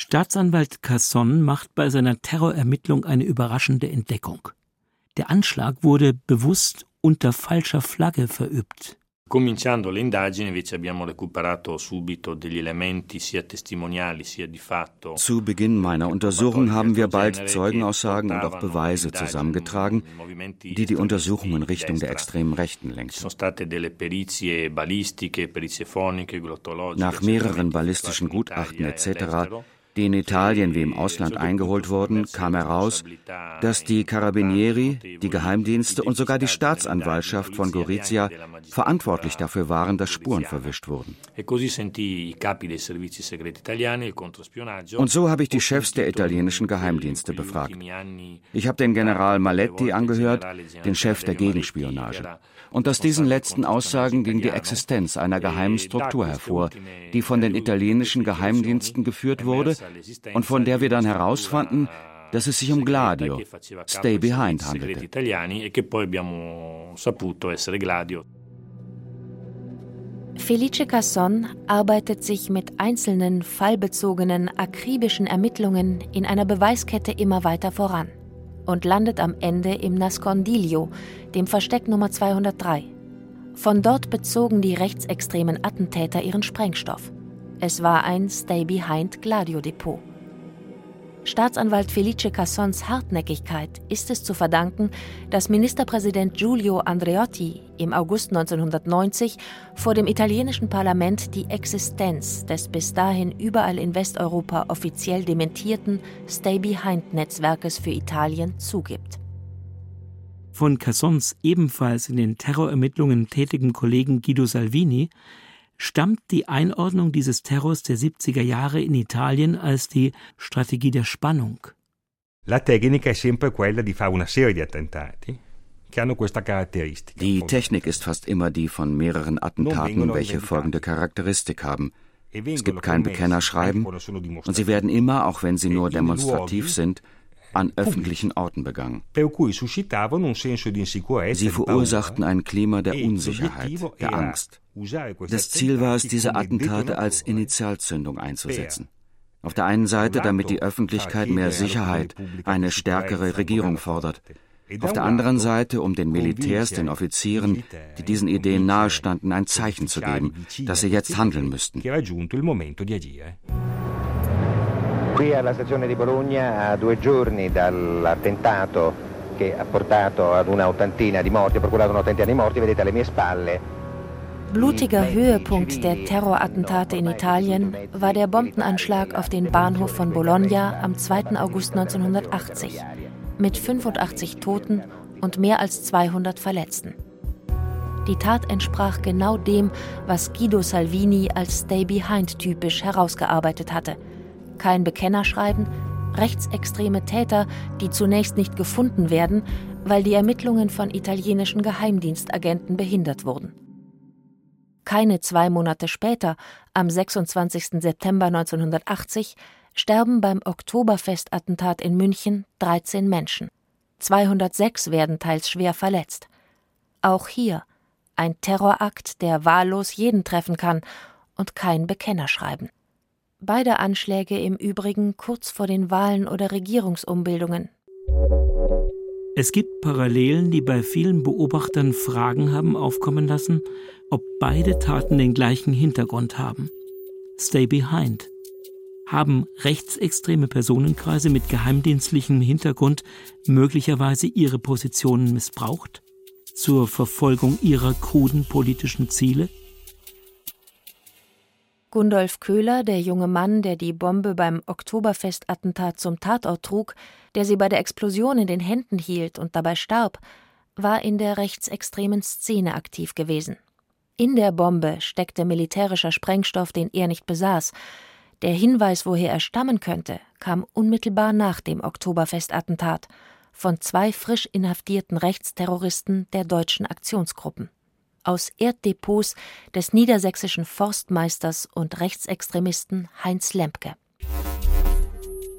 Staatsanwalt Casson macht bei seiner Terrorermittlung eine überraschende Entdeckung. Der Anschlag wurde bewusst unter falscher Flagge verübt. Cominciando le indagini invece abbiamo recuperato subito degli elementi sia testimoniali sia di fatto. Zu Beginn meiner Untersuchung haben wir bald Zeugenaussagen und auch Beweise zusammengetragen, die die Untersuchung in Richtung der extremen Rechten lenkten. Nach mehreren ballistischen Gutachten etc die in Italien wie im Ausland eingeholt wurden, kam heraus, dass die Carabinieri, die Geheimdienste und sogar die Staatsanwaltschaft von Gorizia verantwortlich dafür waren, dass Spuren verwischt wurden. Und so habe ich die Chefs der italienischen Geheimdienste befragt. Ich habe den General Maletti angehört, den Chef der Gegenspionage. Und aus diesen letzten Aussagen ging die Existenz einer geheimen Struktur hervor, die von den italienischen Geheimdiensten geführt wurde und von der wir dann herausfanden, dass es sich um Gladio, Stay Behind handelte. Felice Casson arbeitet sich mit einzelnen fallbezogenen, akribischen Ermittlungen in einer Beweiskette immer weiter voran und landet am Ende im Nascondiglio, dem Versteck Nummer 203. Von dort bezogen die rechtsextremen Attentäter ihren Sprengstoff. Es war ein Stay-Behind-Gladio-Depot. Staatsanwalt Felice Cassons Hartnäckigkeit ist es zu verdanken, dass Ministerpräsident Giulio Andreotti im August 1990 vor dem italienischen Parlament die Existenz des bis dahin überall in Westeuropa offiziell dementierten Stay-Behind-Netzwerkes für Italien zugibt. Von Cassons ebenfalls in den Terrorermittlungen tätigen Kollegen Guido Salvini stammt die Einordnung dieses Terrors der 70er Jahre in Italien als die Strategie der Spannung. Die Technik ist fast immer die von mehreren Attentaten, welche folgende Charakteristik haben. E es gibt kein Bekennerschreiben und sie werden immer, auch wenn sie e nur demonstrativ sind, an öffentlichen Orten begangen. Sie verursachten ein Klima der e Unsicherheit, der Angst. Das Ziel war es, diese Attentate als Initialzündung einzusetzen. Auf der einen Seite, damit die Öffentlichkeit mehr Sicherheit, eine stärkere Regierung fordert. Auf der anderen Seite, um den Militärs, den Offizieren, die diesen Ideen nahestanden, ein Zeichen zu geben, dass sie jetzt handeln müssten. Qui alla stazione di Bologna, a due giorni dall'attentato che ha portato ad una ottantina di morti, ha procurato un'ottantina di morti, vedete alle mie spalle Blutiger Höhepunkt der Terrorattentate in Italien war der Bombenanschlag auf den Bahnhof von Bologna am 2. August 1980 mit 85 Toten und mehr als 200 Verletzten. Die Tat entsprach genau dem, was Guido Salvini als Stay-Behind typisch herausgearbeitet hatte – kein Bekennerschreiben, rechtsextreme Täter, die zunächst nicht gefunden werden, weil die Ermittlungen von italienischen Geheimdienstagenten behindert wurden. Keine zwei Monate später, am 26. September 1980, sterben beim Oktoberfestattentat in München 13 Menschen. 206 werden teils schwer verletzt. Auch hier ein Terrorakt, der wahllos jeden treffen kann und kein Bekennerschreiben. Beide Anschläge im Übrigen kurz vor den Wahlen oder Regierungsumbildungen. Es gibt Parallelen, die bei vielen Beobachtern Fragen haben aufkommen lassen, ob beide Taten den gleichen Hintergrund haben. Stay behind. Haben rechtsextreme Personenkreise mit geheimdienstlichem Hintergrund möglicherweise ihre Positionen missbraucht? Zur Verfolgung ihrer kruden politischen Ziele? Gundolf Köhler, der junge Mann, der die Bombe beim Oktoberfestattentat zum Tatort trug, der sie bei der Explosion in den Händen hielt und dabei starb, war in der rechtsextremen Szene aktiv gewesen. In der Bombe steckte militärischer Sprengstoff, den er nicht besaß. Der Hinweis, woher er stammen könnte, kam unmittelbar nach dem Oktoberfestattentat von zwei frisch inhaftierten Rechtsterroristen der deutschen Aktionsgruppen aus Erddepots des niedersächsischen Forstmeisters und Rechtsextremisten Heinz Lempke.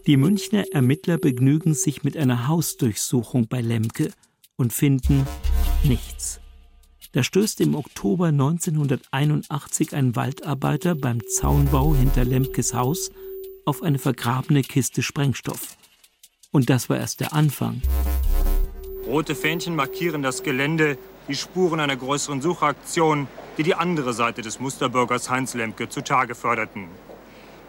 Die Münchner Ermittler begnügen sich mit einer Hausdurchsuchung bei Lemke und finden nichts. Da stößt im Oktober 1981 ein Waldarbeiter beim Zaunbau hinter Lemkes Haus auf eine vergrabene Kiste Sprengstoff. Und das war erst der Anfang. Rote Fähnchen markieren das Gelände die Spuren einer größeren Suchaktion, die die andere Seite des Musterbürgers Heinz Lemke zutage förderten.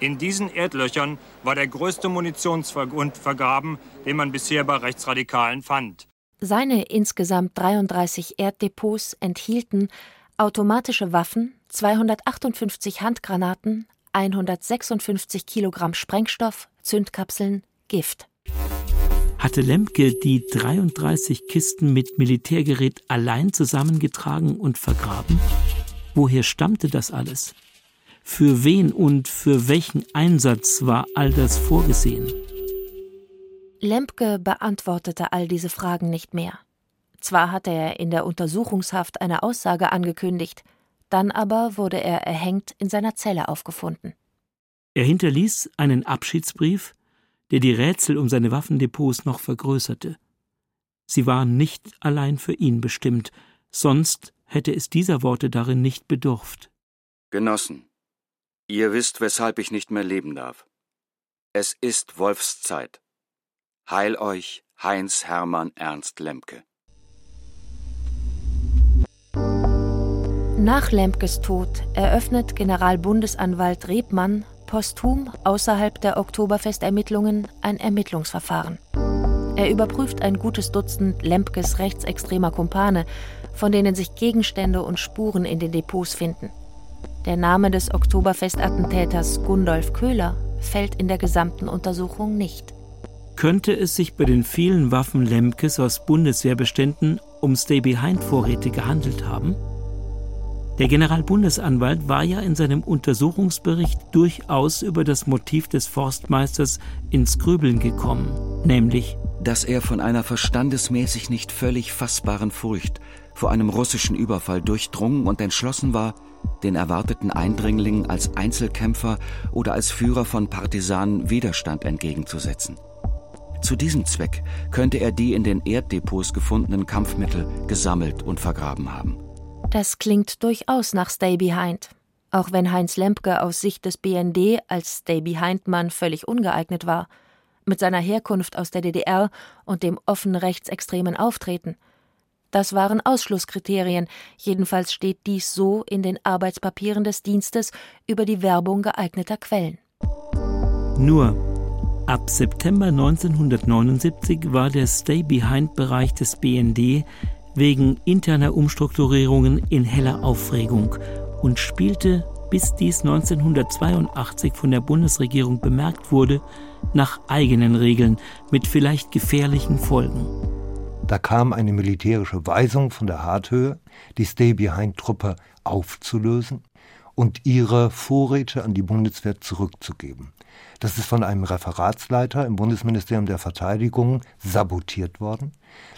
In diesen Erdlöchern war der größte Munitionsgrund vergraben, den man bisher bei Rechtsradikalen fand. Seine insgesamt 33 Erddepots enthielten automatische Waffen, 258 Handgranaten, 156 Kilogramm Sprengstoff, Zündkapseln, Gift. Hatte Lemke die 33 Kisten mit Militärgerät allein zusammengetragen und vergraben? Woher stammte das alles? Für wen und für welchen Einsatz war all das vorgesehen? Lemke beantwortete all diese Fragen nicht mehr. Zwar hatte er in der Untersuchungshaft eine Aussage angekündigt, dann aber wurde er erhängt in seiner Zelle aufgefunden. Er hinterließ einen Abschiedsbrief, der die Rätsel um seine Waffendepots noch vergrößerte. Sie waren nicht allein für ihn bestimmt, sonst hätte es dieser Worte darin nicht bedurft. Genossen, ihr wisst, weshalb ich nicht mehr leben darf. Es ist Wolfszeit. Heil euch, Heinz Hermann Ernst Lemke. Nach Lemkes Tod eröffnet Generalbundesanwalt Rebmann posthum außerhalb der Oktoberfestermittlungen ein Ermittlungsverfahren. Er überprüft ein gutes Dutzend Lempkes rechtsextremer Kumpane, von denen sich Gegenstände und Spuren in den Depots finden. Der Name des Oktoberfestattentäters Gundolf Köhler fällt in der gesamten Untersuchung nicht. Könnte es sich bei den vielen Waffen Lemkes aus Bundeswehrbeständen um Stay-Behind-Vorräte gehandelt haben? Der Generalbundesanwalt war ja in seinem Untersuchungsbericht durchaus über das Motiv des Forstmeisters ins Grübeln gekommen, nämlich, dass er von einer verstandesmäßig nicht völlig fassbaren Furcht vor einem russischen Überfall durchdrungen und entschlossen war, den erwarteten Eindringlingen als Einzelkämpfer oder als Führer von Partisanen Widerstand entgegenzusetzen. Zu diesem Zweck könnte er die in den Erddepots gefundenen Kampfmittel gesammelt und vergraben haben. Das klingt durchaus nach Stay Behind. Auch wenn Heinz Lempke aus Sicht des BND als Stay Behind-Mann völlig ungeeignet war. Mit seiner Herkunft aus der DDR und dem offen rechtsextremen Auftreten. Das waren Ausschlusskriterien, jedenfalls steht dies so in den Arbeitspapieren des Dienstes über die Werbung geeigneter Quellen. Nur ab September 1979 war der Stay-Behind-Bereich des BND wegen interner Umstrukturierungen in heller Aufregung und spielte, bis dies 1982 von der Bundesregierung bemerkt wurde, nach eigenen Regeln mit vielleicht gefährlichen Folgen. Da kam eine militärische Weisung von der Harthöhe, die Stay-Behind-Truppe aufzulösen und ihre Vorräte an die Bundeswehr zurückzugeben. Das ist von einem Referatsleiter im Bundesministerium der Verteidigung sabotiert worden.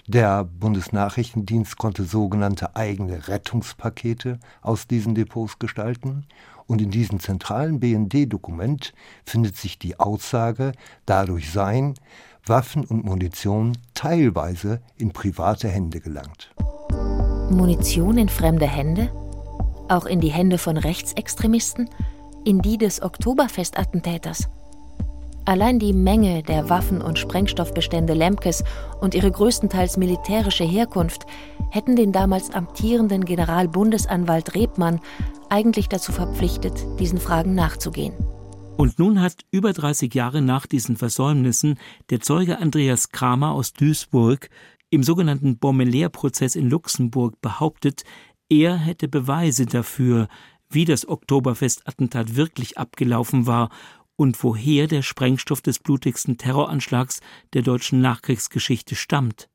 Der Bundesnachrichtendienst konnte sogenannte eigene Rettungspakete aus diesen Depots gestalten. Und in diesem zentralen BND-Dokument findet sich die Aussage, dadurch seien Waffen und Munition teilweise in private Hände gelangt. Munition in fremde Hände? Auch in die Hände von Rechtsextremisten? In die des Oktoberfestattentäters? Allein die Menge der Waffen- und Sprengstoffbestände Lemkes und ihre größtenteils militärische Herkunft hätten den damals amtierenden Generalbundesanwalt Rebmann eigentlich dazu verpflichtet, diesen Fragen nachzugehen. Und nun hat über 30 Jahre nach diesen Versäumnissen der Zeuge Andreas Kramer aus Duisburg im sogenannten Bommeler-Prozess in Luxemburg behauptet, er hätte Beweise dafür, wie das Oktoberfest-Attentat wirklich abgelaufen war und woher der Sprengstoff des blutigsten Terroranschlags der deutschen Nachkriegsgeschichte stammt.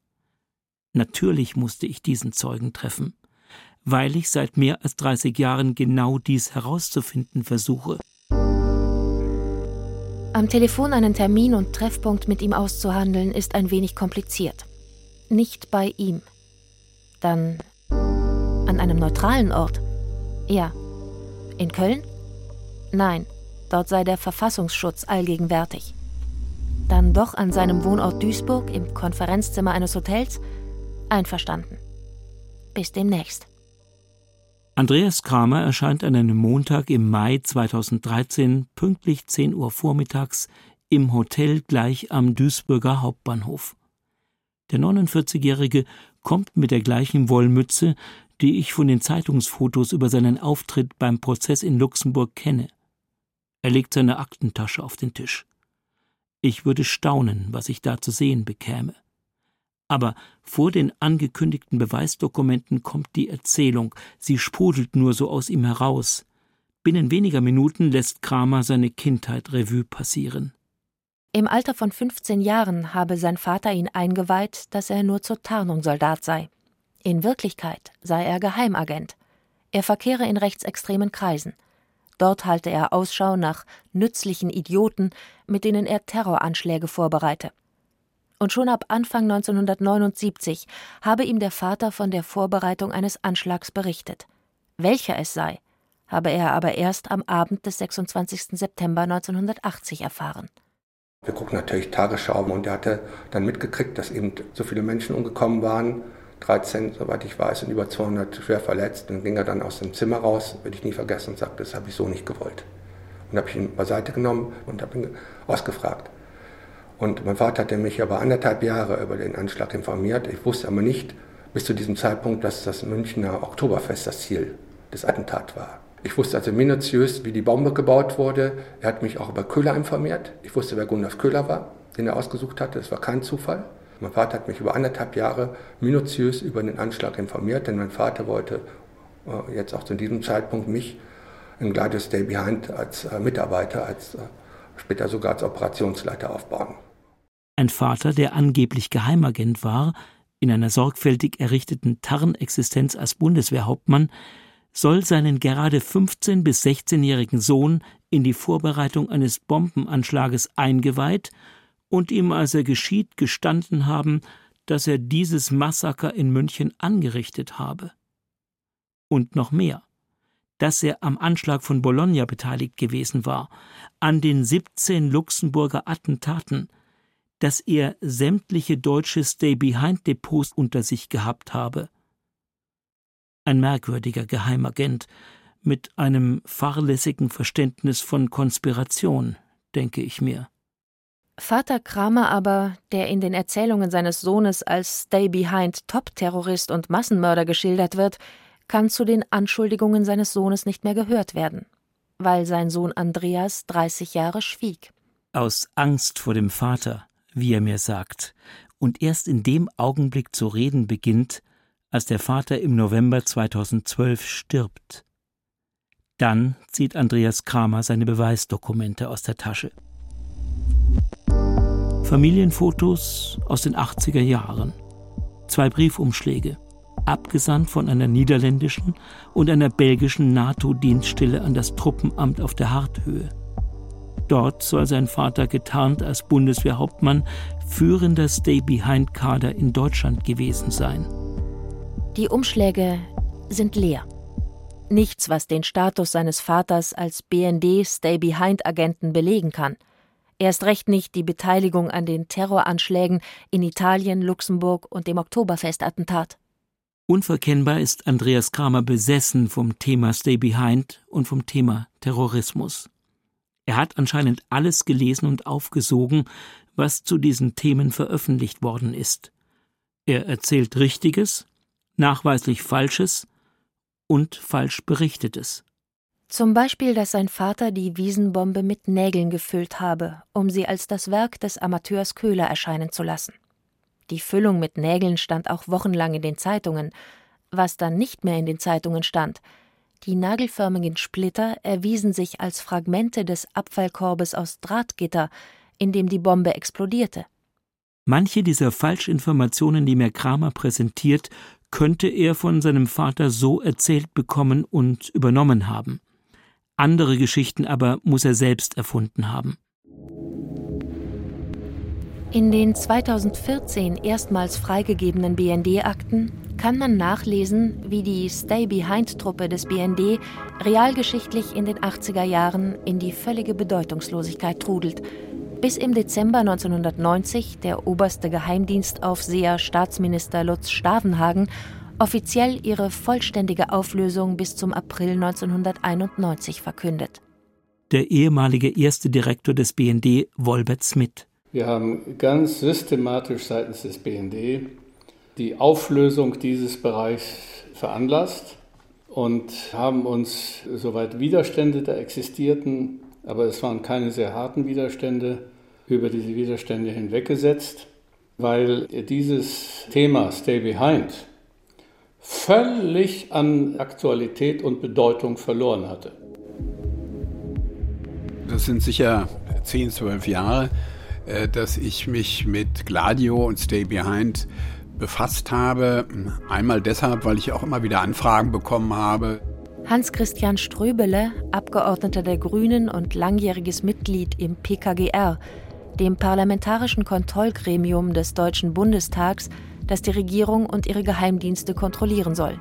Natürlich musste ich diesen Zeugen treffen, weil ich seit mehr als 30 Jahren genau dies herauszufinden versuche. Am Telefon einen Termin und Treffpunkt mit ihm auszuhandeln, ist ein wenig kompliziert. Nicht bei ihm. Dann an einem neutralen Ort. Ja. In Köln? Nein. Dort sei der Verfassungsschutz allgegenwärtig. Dann doch an seinem Wohnort Duisburg im Konferenzzimmer eines Hotels? Einverstanden. Bis demnächst. Andreas Kramer erscheint an einem Montag im Mai 2013 pünktlich 10 Uhr vormittags im Hotel gleich am Duisburger Hauptbahnhof. Der 49-Jährige kommt mit der gleichen Wollmütze, die ich von den Zeitungsfotos über seinen Auftritt beim Prozess in Luxemburg kenne. Er legt seine Aktentasche auf den Tisch. Ich würde staunen, was ich da zu sehen bekäme. Aber vor den angekündigten Beweisdokumenten kommt die Erzählung, sie sprudelt nur so aus ihm heraus. Binnen weniger Minuten lässt Kramer seine Kindheit Revue passieren. Im Alter von 15 Jahren habe sein Vater ihn eingeweiht, dass er nur zur Tarnung Soldat sei. In Wirklichkeit sei er Geheimagent. Er verkehre in rechtsextremen Kreisen. Dort halte er Ausschau nach nützlichen Idioten, mit denen er Terroranschläge vorbereite. Und schon ab Anfang 1979 habe ihm der Vater von der Vorbereitung eines Anschlags berichtet. Welcher es sei, habe er aber erst am Abend des 26. September 1980 erfahren. Wir gucken natürlich Tagesschau und er hatte dann mitgekriegt, dass eben so viele Menschen umgekommen waren 13, soweit ich weiß, und über 200 schwer verletzt. Dann ging er dann aus dem Zimmer raus, werde ich nie vergessen, und sagte, das habe ich so nicht gewollt. Und habe ich ihn beiseite genommen und habe ihn ausgefragt. Und mein Vater hatte mich aber anderthalb Jahre über den Anschlag informiert. Ich wusste aber nicht bis zu diesem Zeitpunkt, dass das Münchner Oktoberfest das Ziel des Attentats war. Ich wusste also minutiös, wie die Bombe gebaut wurde. Er hat mich auch über Köhler informiert. Ich wusste, wer Gundolf Köhler war, den er ausgesucht hatte. Das war kein Zufall. Mein Vater hat mich über anderthalb Jahre minutiös über den Anschlag informiert, denn mein Vater wollte äh, jetzt auch zu diesem Zeitpunkt mich in Gladius Stay Behind als äh, Mitarbeiter, als äh, später sogar als Operationsleiter aufbauen. Ein Vater, der angeblich Geheimagent war, in einer sorgfältig errichteten Tarnexistenz als Bundeswehrhauptmann, soll seinen gerade 15- bis 16-jährigen Sohn in die Vorbereitung eines Bombenanschlages eingeweiht und ihm, als er geschieht, gestanden haben, dass er dieses Massaker in München angerichtet habe. Und noch mehr dass er am Anschlag von Bologna beteiligt gewesen war, an den 17 Luxemburger Attentaten, dass er sämtliche deutsche Stay-Behind-Depots unter sich gehabt habe, ein merkwürdiger Geheimagent mit einem fahrlässigen Verständnis von Konspiration, denke ich mir. Vater Kramer aber, der in den Erzählungen seines Sohnes als Stay Behind Top-Terrorist und Massenmörder geschildert wird, kann zu den Anschuldigungen seines Sohnes nicht mehr gehört werden, weil sein Sohn Andreas 30 Jahre schwieg. Aus Angst vor dem Vater, wie er mir sagt, und erst in dem Augenblick zu reden beginnt, als der Vater im November 2012 stirbt. Dann zieht Andreas Kramer seine Beweisdokumente aus der Tasche. Familienfotos aus den 80er Jahren. Zwei Briefumschläge, abgesandt von einer niederländischen und einer belgischen NATO-Dienststelle an das Truppenamt auf der Harthöhe. Dort soll sein Vater getarnt als Bundeswehrhauptmann führender Stay-Behind-Kader in Deutschland gewesen sein. Die Umschläge sind leer. Nichts, was den Status seines Vaters als BND-Stay-Behind-Agenten belegen kann. Erst recht nicht die Beteiligung an den Terroranschlägen in Italien, Luxemburg und dem Oktoberfestattentat. Unverkennbar ist Andreas Kramer besessen vom Thema Stay Behind und vom Thema Terrorismus. Er hat anscheinend alles gelesen und aufgesogen, was zu diesen Themen veröffentlicht worden ist. Er erzählt Richtiges, nachweislich Falsches und falsch Berichtetes. Zum Beispiel, dass sein Vater die Wiesenbombe mit Nägeln gefüllt habe, um sie als das Werk des Amateurs Köhler erscheinen zu lassen. Die Füllung mit Nägeln stand auch wochenlang in den Zeitungen. Was dann nicht mehr in den Zeitungen stand, die nagelförmigen Splitter erwiesen sich als Fragmente des Abfallkorbes aus Drahtgitter, in dem die Bombe explodierte. Manche dieser Falschinformationen, die mir Kramer präsentiert, könnte er von seinem Vater so erzählt bekommen und übernommen haben. Andere Geschichten aber muss er selbst erfunden haben. In den 2014 erstmals freigegebenen BND-Akten kann man nachlesen, wie die Stay-Behind-Truppe des BND realgeschichtlich in den 80er Jahren in die völlige Bedeutungslosigkeit trudelt, bis im Dezember 1990 der oberste Geheimdienstaufseher Staatsminister Lutz Stavenhagen offiziell ihre vollständige Auflösung bis zum April 1991 verkündet. Der ehemalige erste Direktor des BND, Wolbert Smith. Wir haben ganz systematisch seitens des BND die Auflösung dieses Bereichs veranlasst und haben uns, soweit Widerstände da existierten, aber es waren keine sehr harten Widerstände, über diese Widerstände hinweggesetzt, weil dieses Thema Stay Behind völlig an Aktualität und Bedeutung verloren hatte. Das sind sicher 10, 12 Jahre, äh, dass ich mich mit Gladio und Stay Behind befasst habe. Einmal deshalb, weil ich auch immer wieder Anfragen bekommen habe, Hans-Christian Ströbele, Abgeordneter der Grünen und langjähriges Mitglied im PKGR, dem parlamentarischen Kontrollgremium des Deutschen Bundestags, das die Regierung und ihre Geheimdienste kontrollieren soll.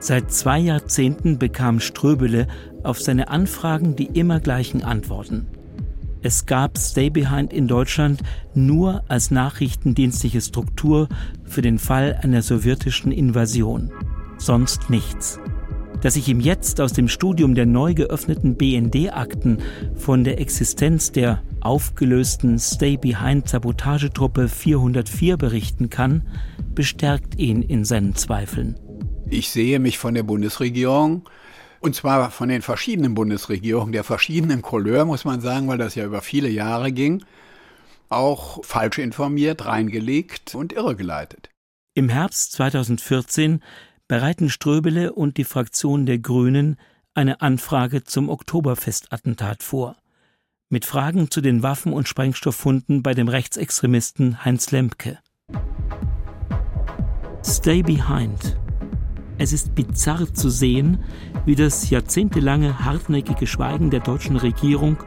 Seit zwei Jahrzehnten bekam Ströbele auf seine Anfragen die immer gleichen Antworten. Es gab Stay Behind in Deutschland nur als nachrichtendienstliche Struktur für den Fall einer sowjetischen Invasion. Sonst nichts dass ich ihm jetzt aus dem Studium der neu geöffneten BND-Akten von der Existenz der aufgelösten Stay-Behind-Sabotagetruppe 404 berichten kann, bestärkt ihn in seinen Zweifeln. Ich sehe mich von der Bundesregierung Und zwar von den verschiedenen Bundesregierungen, der verschiedenen Couleur, muss man sagen, weil das ja über viele Jahre ging, auch falsch informiert, reingelegt und irregeleitet. Im Herbst 2014 bereiten Ströbele und die Fraktion der Grünen eine Anfrage zum Oktoberfestattentat vor. Mit Fragen zu den Waffen- und Sprengstofffunden bei dem Rechtsextremisten Heinz Lemke. Stay Behind. Es ist bizarr zu sehen, wie das jahrzehntelange hartnäckige Schweigen der deutschen Regierung,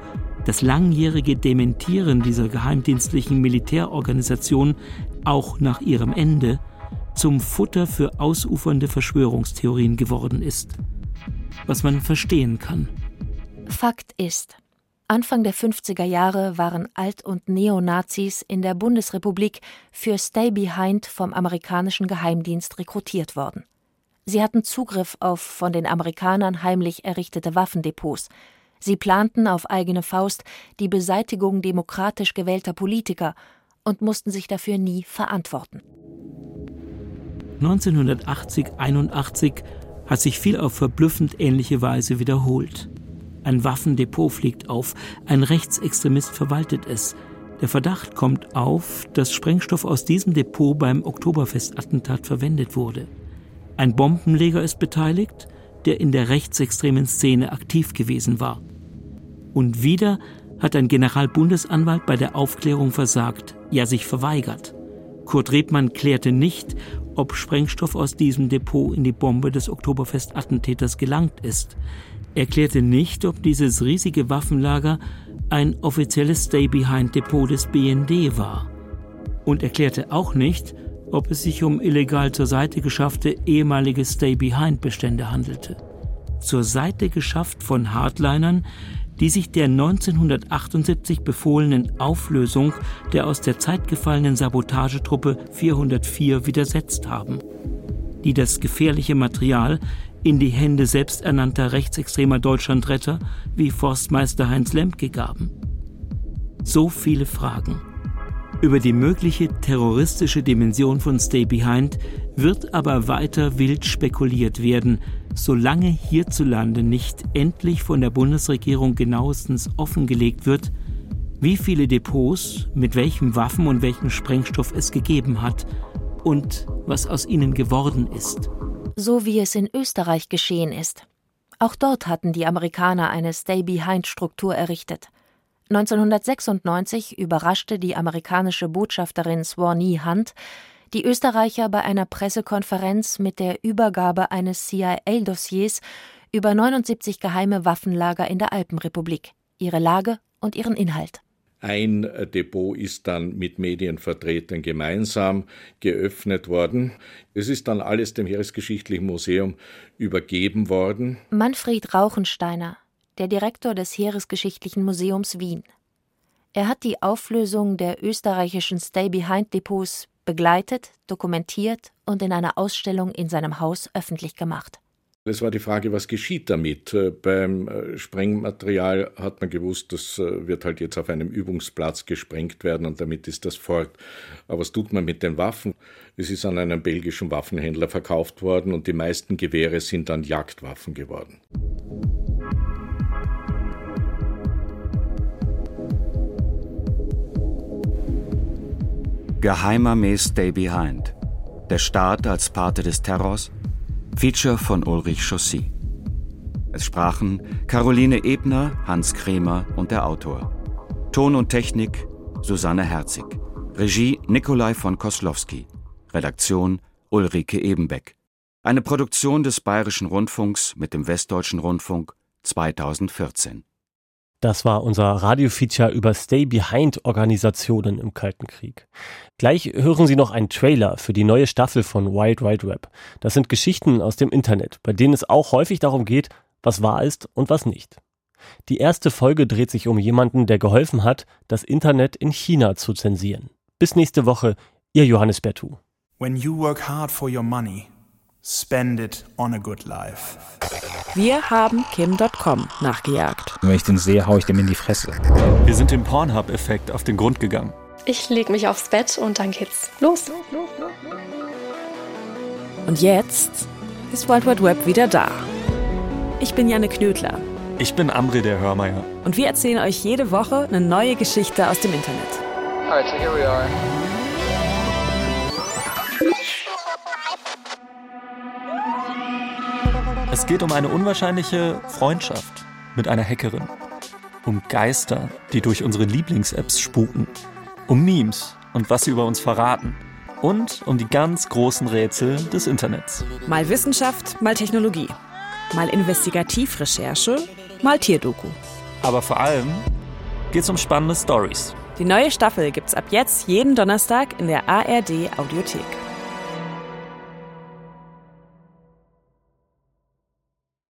das langjährige Dementieren dieser geheimdienstlichen Militärorganisation auch nach ihrem Ende zum Futter für ausufernde Verschwörungstheorien geworden ist. Was man verstehen kann. Fakt ist, Anfang der 50er Jahre waren Alt- und Neonazis in der Bundesrepublik für Stay Behind vom amerikanischen Geheimdienst rekrutiert worden. Sie hatten Zugriff auf von den Amerikanern heimlich errichtete Waffendepots. Sie planten auf eigene Faust die Beseitigung demokratisch gewählter Politiker und mussten sich dafür nie verantworten. 1980-81 hat sich viel auf verblüffend ähnliche Weise wiederholt. Ein Waffendepot fliegt auf, ein Rechtsextremist verwaltet es. Der Verdacht kommt auf, dass Sprengstoff aus diesem Depot beim Oktoberfestattentat verwendet wurde. Ein Bombenleger ist beteiligt, der in der rechtsextremen Szene aktiv gewesen war. Und wieder hat ein Generalbundesanwalt bei der Aufklärung versagt, ja sich verweigert. Kurt Rebmann klärte nicht, ob Sprengstoff aus diesem Depot in die Bombe des Oktoberfestattentäters gelangt ist. Er klärte nicht, ob dieses riesige Waffenlager ein offizielles Stay-Behind-Depot des BND war. Und erklärte auch nicht, ob es sich um illegal zur Seite geschaffte ehemalige Stay-Behind-Bestände handelte. Zur Seite geschafft von Hardlinern, die sich der 1978 befohlenen Auflösung der aus der Zeit gefallenen Sabotagetruppe 404 widersetzt haben, die das gefährliche Material in die Hände selbsternannter rechtsextremer Deutschlandretter wie Forstmeister Heinz Lemke gaben. So viele Fragen. Über die mögliche terroristische Dimension von Stay Behind wird aber weiter wild spekuliert werden, solange hierzulande nicht endlich von der Bundesregierung genauestens offengelegt wird, wie viele Depots, mit welchen Waffen und welchem Sprengstoff es gegeben hat und was aus ihnen geworden ist. So wie es in Österreich geschehen ist. Auch dort hatten die Amerikaner eine Stay-Behind-Struktur errichtet. 1996 überraschte die amerikanische Botschafterin Swanee Hunt die Österreicher bei einer Pressekonferenz mit der Übergabe eines CIA-Dossiers über 79 geheime Waffenlager in der Alpenrepublik, ihre Lage und ihren Inhalt. Ein Depot ist dann mit Medienvertretern gemeinsam geöffnet worden. Es ist dann alles dem Heeresgeschichtlichen Museum übergeben worden. Manfred Rauchensteiner, der Direktor des Heeresgeschichtlichen Museums Wien. Er hat die Auflösung der österreichischen Stay-Behind-Depots begleitet, dokumentiert und in einer Ausstellung in seinem Haus öffentlich gemacht. Es war die Frage, was geschieht damit? Äh, beim äh, Sprengmaterial hat man gewusst, das äh, wird halt jetzt auf einem Übungsplatz gesprengt werden und damit ist das fort. Aber was tut man mit den Waffen? Es ist an einen belgischen Waffenhändler verkauft worden und die meisten Gewehre sind dann Jagdwaffen geworden. Geheimer May Stay Behind. Der Staat als Pate des Terrors Feature von Ulrich Chaussy. Es sprachen Caroline Ebner, Hans Kremer und der Autor. Ton und Technik Susanne Herzig. Regie Nikolai von Koslowski. Redaktion Ulrike Ebenbeck. Eine Produktion des Bayerischen Rundfunks mit dem Westdeutschen Rundfunk 2014. Das war unser Radiofeature über Stay-Behind-Organisationen im Kalten Krieg. Gleich hören Sie noch einen Trailer für die neue Staffel von Wild Wild Web. Das sind Geschichten aus dem Internet, bei denen es auch häufig darum geht, was wahr ist und was nicht. Die erste Folge dreht sich um jemanden, der geholfen hat, das Internet in China zu zensieren. Bis nächste Woche, Ihr Johannes Bertou. When you work hard for your money, spend it on a good life. Wir haben Kim.com nachgejagt. Wenn ich den sehe, hau ich dem in die Fresse. Wir sind dem Pornhub-Effekt auf den Grund gegangen. Ich leg mich aufs Bett und dann geht's los. Und jetzt ist World Wide Web wieder da. Ich bin Janne Knödler. Ich bin Amri der Hörmeier. Und wir erzählen euch jede Woche eine neue Geschichte aus dem Internet. Alright, so here we are. Es geht um eine unwahrscheinliche Freundschaft mit einer Hackerin. Um Geister, die durch unsere Lieblings-Apps spuken. Um Memes und was sie über uns verraten. Und um die ganz großen Rätsel des Internets. Mal Wissenschaft, mal Technologie. Mal Investigativrecherche, mal Tierdoku. Aber vor allem geht es um spannende Stories. Die neue Staffel gibt's ab jetzt jeden Donnerstag in der ARD Audiothek.